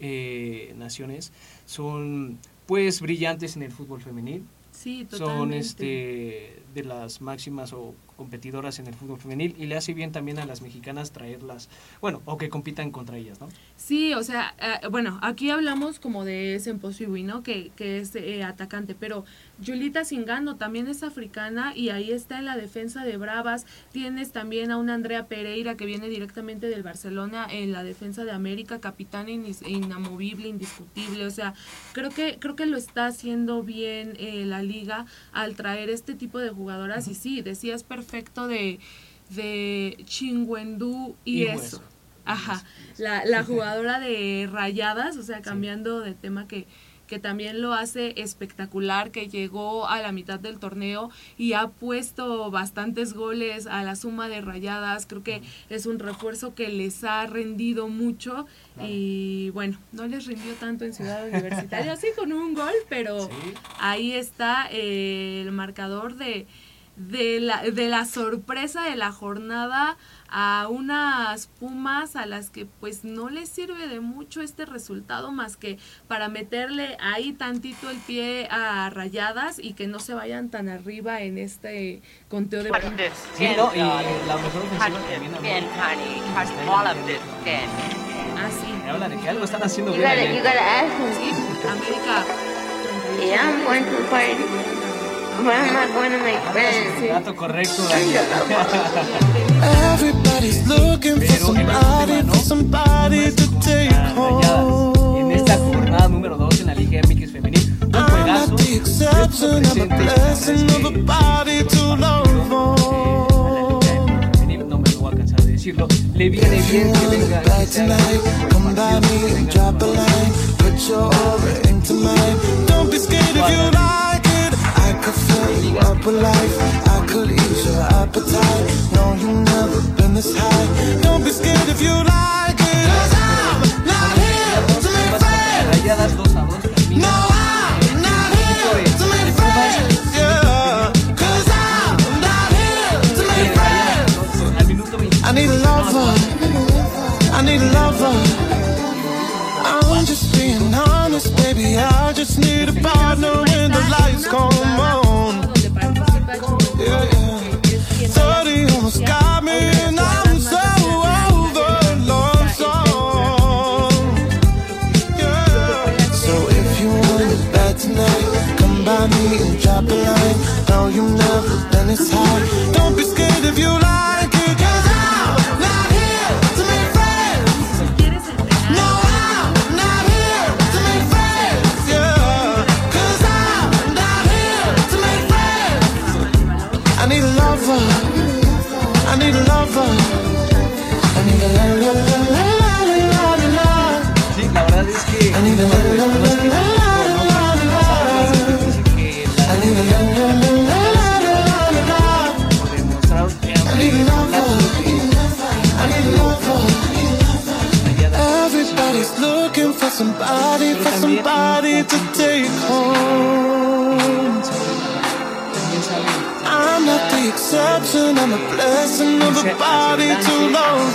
eh, naciones, son pues brillantes en el fútbol femenil. Sí, Son totalmente. este de las máximas o competidoras en el fútbol femenil y le hace bien también a las mexicanas traerlas, bueno, o que compitan contra ellas, ¿no? Sí, o sea, eh, bueno, aquí hablamos como de Semposiwi, ¿no? Que, que es eh, atacante, pero Julita Singano también es africana y ahí está en la defensa de Bravas. Tienes también a una Andrea Pereira que viene directamente del Barcelona en la defensa de América, capitán inamovible, indiscutible. O sea, creo que, creo que lo está haciendo bien eh, la liga al traer este tipo de jugadoras. Y sí, decías perfecto de, de Chingüendú y, Y eso. Hueso. Ajá, la, la jugadora de Rayadas, o sea, cambiando de tema que, que también lo hace espectacular, que llegó a la mitad del torneo y ha puesto bastantes goles a la suma de Rayadas. Creo que es un refuerzo que les ha rendido mucho y bueno, no les rindió tanto en Ciudad Universitaria, sí con un gol, pero ahí está el marcador de, de, la, de la sorpresa de la jornada a unas Pumas a las que pues no les sirve de mucho este resultado más que para meterle ahí tantito el pie a rayadas y que no se vayan tan arriba en este conteo de puntos. Sí, no, y la mejor Touch ofensiva this también skin, América. honey. Touch Está en all la of this skin. Ah, sí. Me habla de que algo están haciendo You bien. gotta, allá. you gotta ask him. Sí, América. Dato correcto, Everybody's looking for somebody, for somebody to take home. En esta jornada número 2 en la Liga MX Femenil, un juegazo. Yo estuve presente. Eh, decirlo, le viene bien que venga a Don't be scared if you lie. Could fill you up with life. I could ease your appetite. No, you've never been this high. Don't be scared if you like it. Cause I'm not here to make friends. Rayadas 2 a 2 termina. No, I'm not here to make friends. Yeah. Cause I'm not here to make friends. Al minuto 20. I need a lover. I need a lover. I'm just being honest, baby. I just need a partner when the lights come on. Yeah, yeah. que es quien 30 almost got me, and I'm so over lonesome. Yeah. So if you want it bad tonight, come by me and drop a line. No, you've never been this high. Don't be I'm a blessing of a body to love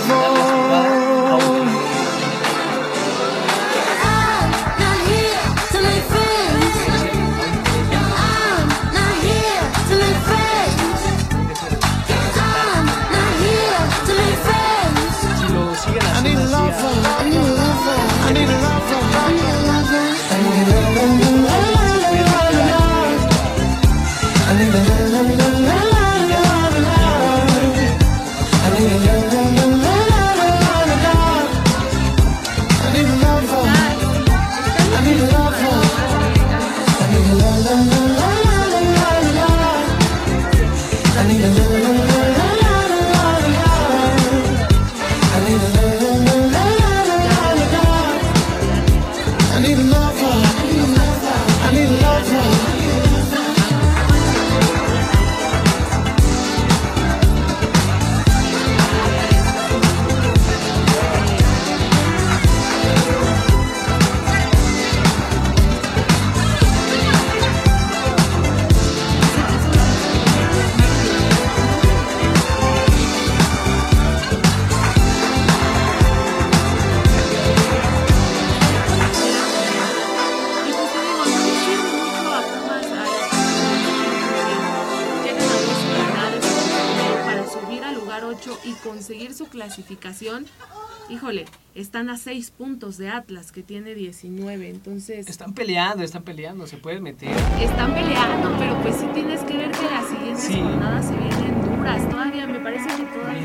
Híjole, están a 6 puntos de Atlas, que tiene 19. Entonces, Están peleando, están peleando, se pueden meter. están peleando, pero pues sí tienes que ver que las siguientes Sí. jornadas se vienen duras. Todavía, me parece que todavía.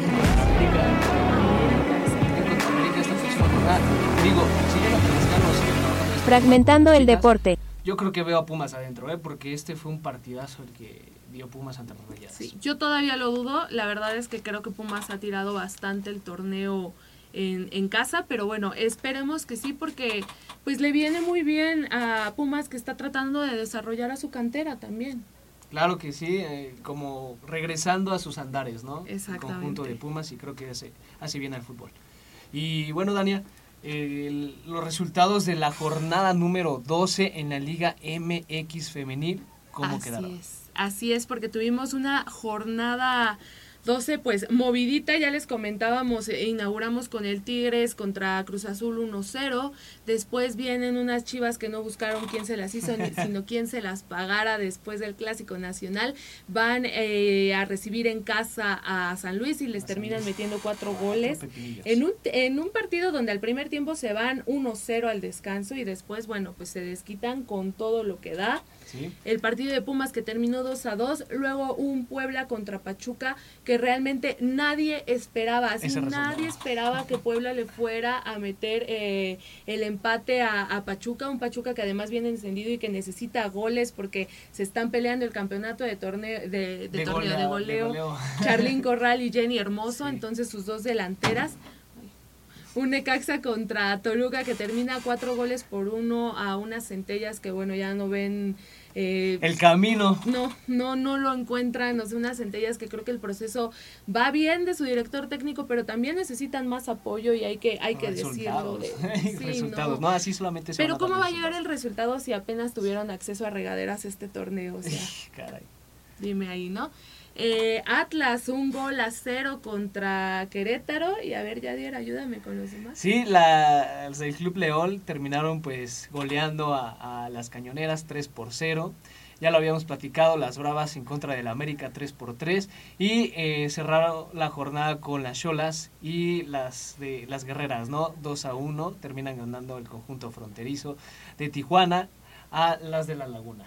Digo, Fragmentando el deporte. Yo creo que veo a Pumas adentro, ¿eh? porque este fue un partidazo el que dio Pumas ante las Rayadas. Sí, yo todavía lo dudo. La verdad es que creo que Pumas ha tirado bastante el torneo en, en casa, pero bueno, esperemos que sí, porque pues le viene muy bien a Pumas que está tratando de desarrollar a su cantera también. Claro que sí, eh, como regresando a sus andares, ¿no? El Exactamente. conjunto de Pumas y creo que hace, hace bien al fútbol. Y bueno, Dania, el- los resultados de la jornada número 12 en la Liga MX femenil, ¿cómo Así quedaron? es, así es, porque tuvimos una jornada 12, pues movidita, ya les comentábamos, eh, inauguramos con el Tigres contra Cruz Azul 1-0, después vienen unas chivas que no buscaron quién se las hizo, sino quién se las pagara después del Clásico Nacional, van eh, a recibir en casa a San Luis y les terminan metiendo cuatro goles. En un, en un partido donde al primer tiempo se van 1-0 al descanso y después, bueno, pues se desquitan con todo lo que da. Sí. El partido de Pumas que terminó 2 a 2, luego un Puebla contra Pachuca que realmente nadie esperaba, así nadie esperaba que Puebla le fuera a meter eh, el empate a, a Pachuca, un Pachuca que además viene encendido y que necesita goles porque se están peleando el campeonato de torneo de, de De torneo de de goleo, goleo. Charlín Corral y Jenny Hermoso, entonces sus dos delanteras. Un Necaxa contra Toluca que termina cuatro goles por uno a unas centellas que bueno ya no ven eh, El camino. no, no, no lo encuentran, o sea, unas centellas que creo que el proceso va bien de su director técnico, pero también necesitan más apoyo y hay que, hay que decirlo. Resultados. De, sí, resultados, no. así solamente se Pero ¿cómo va a llegar el resultado si apenas tuvieron acceso a regaderas este torneo? O sea, Caray. dime ahí, ¿no? Eh, Atlas, un gol a cero contra Querétaro. Y a ver, Yadier, ayúdame con los demás. Sí, la, del Club León terminaron pues goleando a, a las cañoneras 3 por 0. Ya lo habíamos platicado, las Bravas en contra del América 3 por 3. Y eh, cerraron la jornada con las Cholas y las de las Guerreras, ¿no? 2 a 1. Terminan ganando el conjunto fronterizo de Tijuana a las de la Laguna.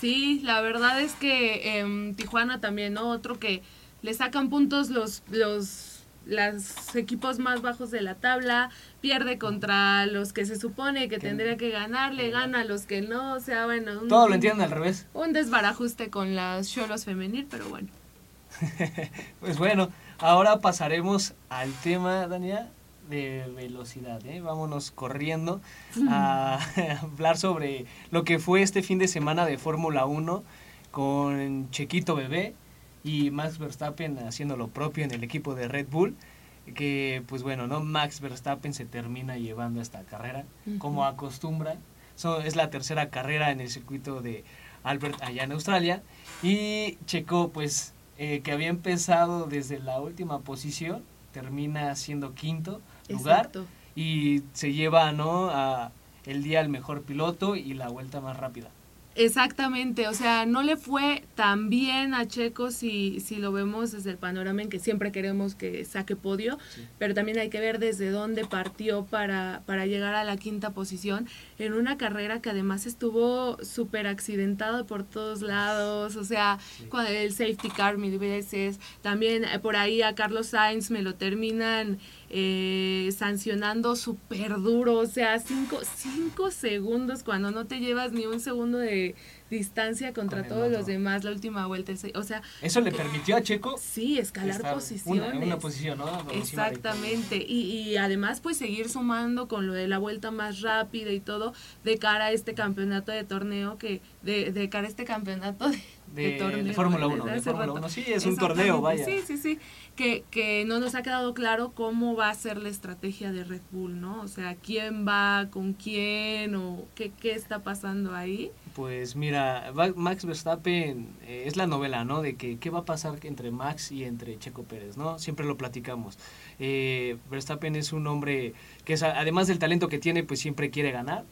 Sí, la verdad es que em, Tijuana también, ¿no? Otro que le sacan puntos los, los los equipos más bajos de la tabla, pierde contra los que se supone que tendría que ganar, le gana a los que no, o sea, bueno, un, Todo lo entienden al revés. un desbarajuste con las Cholos femenil, pero bueno. Pues bueno, ahora pasaremos al tema, Dania, de velocidad. ¿eh? Vámonos corriendo a hablar sobre lo que fue este fin de semana de Fórmula 1 con Chequito Bebé y Max Verstappen haciendo lo propio en el equipo de Red Bull. Que pues bueno, ¿no? Max Verstappen se termina llevando esta carrera como acostumbra. So, es la tercera carrera en el circuito de Albert allá en Australia. Y Checo, pues, eh, que había empezado desde la última posición, termina siendo quinto lugar Exacto. y se lleva, ¿no? A el día al mejor piloto y la vuelta más rápida. Exactamente, o sea, no le fue tan bien a Checo si, si lo vemos desde el panorama en que siempre queremos que saque podio, pero también hay que ver desde dónde partió para, para llegar a la quinta posición en una carrera que además estuvo súper accidentada por todos lados, o sea, con el safety car mil veces, también eh, por ahí a Carlos Sainz me lo terminan eh, sancionando súper duro, o sea, cinco, cinco segundos cuando no te llevas ni un segundo de distancia contra Con todos los demás la última vuelta, o sea... ¿Eso le permitió a Checo? Sí, escalar posiciones. Una, en una posición, Exactamente, y, y además pues seguir sumando con lo de la vuelta más rápida y todo de cara a este campeonato de torneo que, de, de cara a este campeonato de, De- de torneo. Fórmula desde 1, de Fórmula rato. 1, sí, es un torneo, vaya. Sí, sí, sí, que, que no nos ha quedado claro cómo va a ser la estrategia de Red Bull, ¿no? O sea, quién va con quién o qué, qué está pasando ahí. Pues mira, Max Verstappen eh, es la novela, ¿no? De que qué va a pasar entre Max y entre Checo Pérez, ¿no? Siempre lo platicamos. Eh, Verstappen es un hombre que es, además del talento que tiene, pues siempre quiere ganar,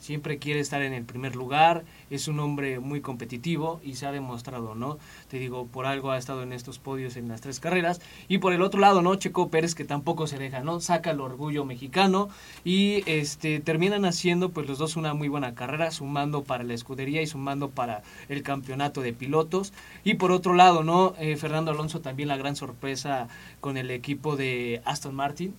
siempre quiere estar en el primer lugar, es un hombre muy competitivo y se ha demostrado, ¿no? Te digo, por algo ha estado en estos podios en las tres carreras. Y por el otro lado, ¿no? Checo Pérez que tampoco se deja, ¿no? Saca el orgullo mexicano y este terminan haciendo pues los dos una muy buena carrera, sumando para la escudería y sumando para el campeonato de pilotos. Y por otro lado, ¿no? Eh, Fernando Alonso también la gran sorpresa con el equipo de Aston Martin.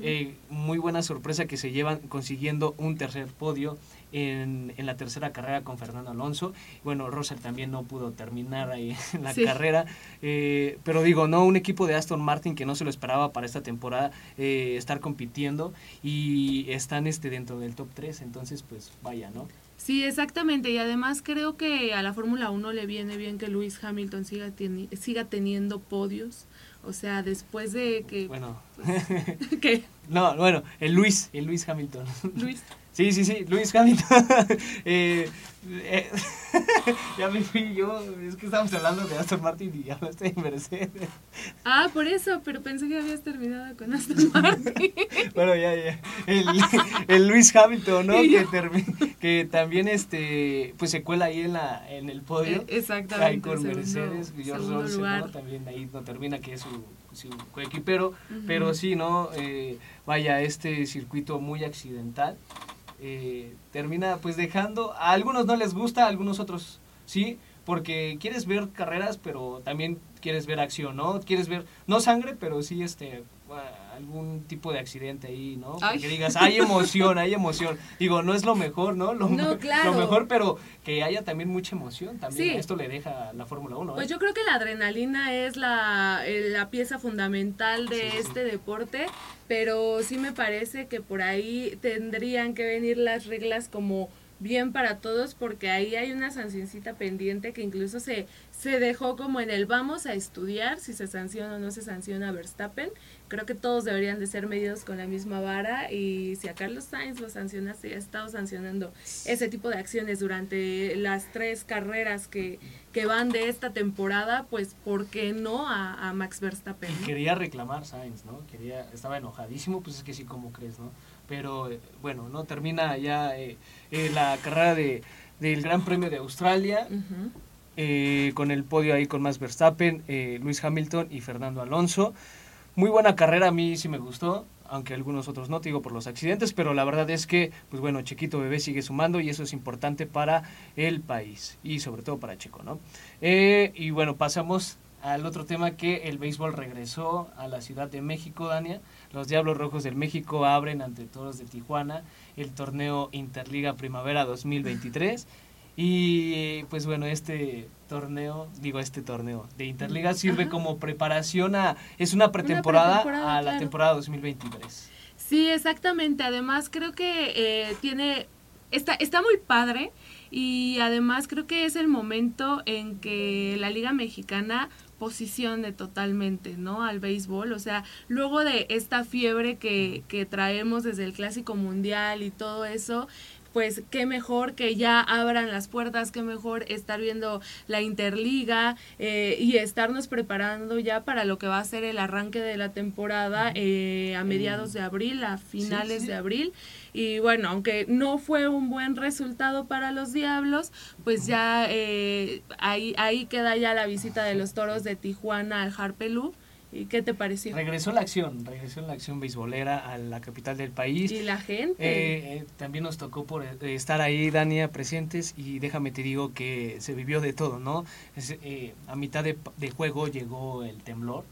Eh, muy buena sorpresa que se llevan consiguiendo un tercer podio en, en la tercera carrera con Fernando Alonso. Bueno, Russell también no pudo terminar ahí en la Sí. carrera. Eh, pero digo, no, un equipo de Aston Martin que no se lo esperaba para esta temporada eh, estar compitiendo y están este dentro del top 3. Entonces, pues vaya, ¿no? Sí, exactamente. Y además creo que a la Fórmula 1 le viene bien que Lewis Hamilton siga, teni- siga teniendo podios. O sea, después de que... Bueno. ¿Qué? No, bueno, el Luis, el Luis Hamilton. Luis. Sí, sí, sí, Luis Hamilton. Eh, eh, ya me fui yo, es que estábamos hablando de Aston Martin y hablaste de Mercedes. Ah, por eso, pero pensé que habías terminado con Aston Martin. Bueno, ya, ya. El, el Luis Hamilton, ¿no? Que, que también este pues se cuela ahí en la en el podio. Eh, exactamente, Ahí con segundo- Mercedes, George Russell. ¿no? También ahí no termina que es su, su coequipero. Ujú. Pero sí, ¿no? Eh, vaya, este circuito muy accidental. Eh, termina pues dejando, a algunos no les gusta, a algunos otros sí, porque quieres ver carreras, pero también quieres ver acción, ¿no? Quieres ver, no sangre, pero sí este ah, algún tipo de accidente ahí, ¿no? Ay. Que digas, hay emoción, hay emoción. Digo, no es lo mejor, ¿no? Lo, No, claro. lo mejor, pero que haya también mucha emoción, también Sí. esto le deja la Fórmula 1. ¿eh? Pues yo creo que la adrenalina es la, eh, la pieza fundamental de Sí, sí. este deporte, pero sí me parece que por ahí tendrían que venir las reglas como bien para todos porque ahí hay una sancioncita pendiente que incluso se, se dejó como en el vamos a estudiar si se sanciona o no se sanciona a Verstappen. Creo que todos deberían de ser medidos con la misma vara y si a Carlos Sainz lo sancionaste, ha estado sancionando ese tipo de acciones durante las tres carreras que, que van de esta temporada, pues ¿por qué no a, a Max Verstappen? Quería reclamar Sainz, ¿no? Quería, estaba enojadísimo, pues es que sí, como crees, ¿no? Pero eh, bueno, ¿no? Termina ya eh, eh, la carrera de, del Gran Premio de Australia eh, con el podio ahí con Max Verstappen, eh, Luis Hamilton y Fernando Alonso. Muy buena carrera, a mí sí me gustó, aunque algunos otros no, te digo por los accidentes, pero la verdad es que, pues bueno, Chiquito Bebé sigue sumando y eso es importante para el país y sobre todo para Chico, ¿no? Eh, y bueno, pasamos al otro tema que el béisbol regresó a la Ciudad de México, Dania. Los Diablos Rojos del México abren ante Toros de Tijuana el torneo Interliga Primavera 2023. Y pues bueno, este torneo, digo este torneo de Interliga sirve como preparación a, es una pretemporada pretemporada, a la claro. temporada 2023. Sí, exactamente. Además, creo que eh, tiene. Está, está muy padre. Y además, creo que es el momento en que la Liga Mexicana posicione totalmente, ¿no? Al béisbol. O sea, luego de esta fiebre que, que traemos desde el Clásico Mundial y todo eso. Pues qué mejor que ya abran las puertas, qué mejor estar viendo la Interliga eh, y estarnos preparando ya para lo que va a ser el arranque de la temporada eh, a mediados de abril, a finales sí. de abril. Y bueno, aunque no fue un buen resultado para los Diablos, pues ya eh, ahí, ahí queda ya la visita de los Toros de Tijuana al Harpelú. ¿Y qué te pareció? Regresó la acción, regresó la acción beisbolera a la capital del país. Y la gente. Eh, eh, también nos tocó por eh, estar ahí, Dania, presentes y déjame te digo que se vivió de todo, ¿no? Es, eh, a mitad de, de juego llegó el temblor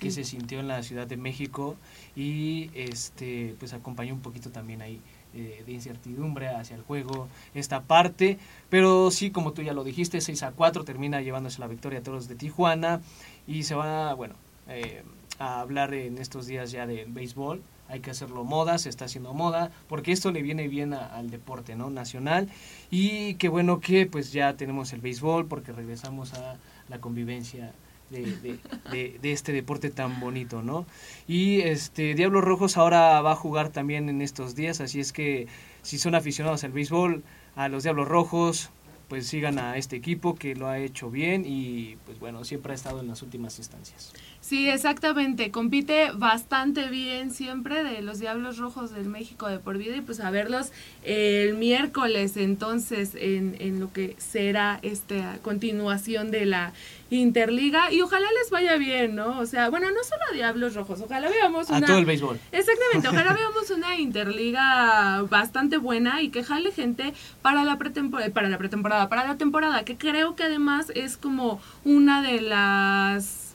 que se sintió en la Ciudad de México y este pues acompañó un poquito también ahí eh, de incertidumbre hacia el juego esta parte, pero sí como tú ya lo dijiste, 6 a 4 termina llevándose la victoria a Toros de Tijuana y se va, bueno, eh, a hablar en estos días ya del béisbol. Hay que hacerlo moda, se está haciendo moda, porque esto le viene bien a- al deporte no nacional. Y qué bueno que pues ya tenemos el béisbol, porque regresamos a la convivencia de, de- de- de este deporte tan bonito, ¿no? Y este Diablos Rojos ahora va a jugar también en estos días, así es que si son aficionados al béisbol, a los Diablos Rojos, pues sigan a este equipo que lo ha hecho bien y pues bueno, siempre ha estado en las últimas instancias. Sí, exactamente. Compite bastante bien siempre de los Diablos Rojos del México de por vida y pues a verlos el miércoles entonces en, en lo que será esta continuación de la Interliga y ojalá les vaya bien, ¿no? O sea, bueno, no solo a Diablos Rojos, ojalá veamos A una... todo el béisbol. Exactamente, ojalá veamos una Interliga bastante buena y que jale gente para la pretemporada, para la pretemporada, para la temporada, que creo que además es como una de las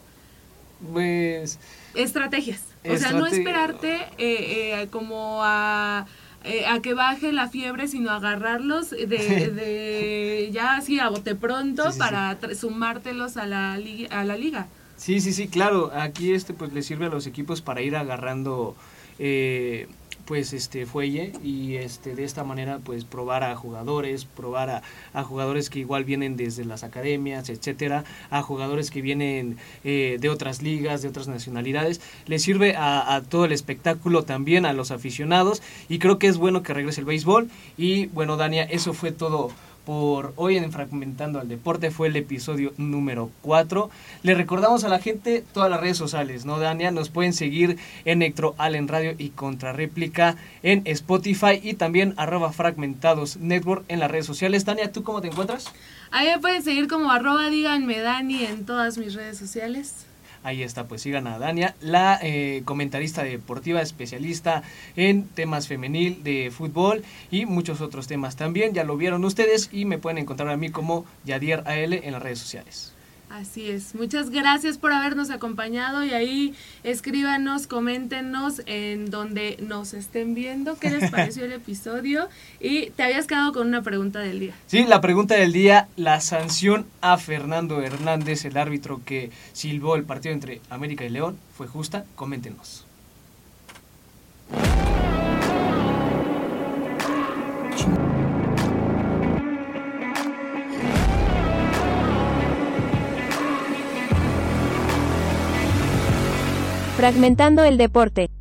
Pues estrategias. O sea, no esperarte eh, eh, como a, eh, a que baje la fiebre, sino agarrarlos de, de ya así a bote pronto Sí, para sumártelos a la, a la liga. Sí, sí, sí, claro. Aquí este pues le sirve a los equipos para ir agarrando eh, pues este fuelle y este de esta manera pues probar a jugadores, probar a, jugadores que igual vienen desde las academias, etcétera, a jugadores que vienen eh, de otras ligas, de otras nacionalidades. Le sirve a, a todo el espectáculo también a los aficionados y creo que es bueno que regrese el béisbol y bueno Dania, eso fue todo por hoy en Fragmentando al Deporte. Fue el episodio número 4. Le recordamos a la gente todas las redes sociales, ¿no, Dania? Nos pueden seguir en Nectro Allen Radio y Contrarréplica en Spotify y también arroba Fragmentados Network en las redes sociales. Dania, ¿tú cómo te encuentras? Ahí me pueden seguir como arroba díganme Dani en todas mis redes sociales. Ahí está, pues sigan a Dania, la eh, comentarista deportiva, especialista en temas femenil de fútbol y muchos otros temas también. Ya lo vieron ustedes y me pueden encontrar a mí como Yadier AL en las redes sociales. Así es. Muchas gracias por habernos acompañado y ahí escríbanos, coméntenos en donde nos estén viendo qué les pareció el episodio y te habías quedado con una pregunta del día. Sí, la pregunta del día, la sanción a Fernando Hernández, el árbitro que silbó el partido entre América y León, ¿fue justa? Coméntenos. Fragmentando el deporte.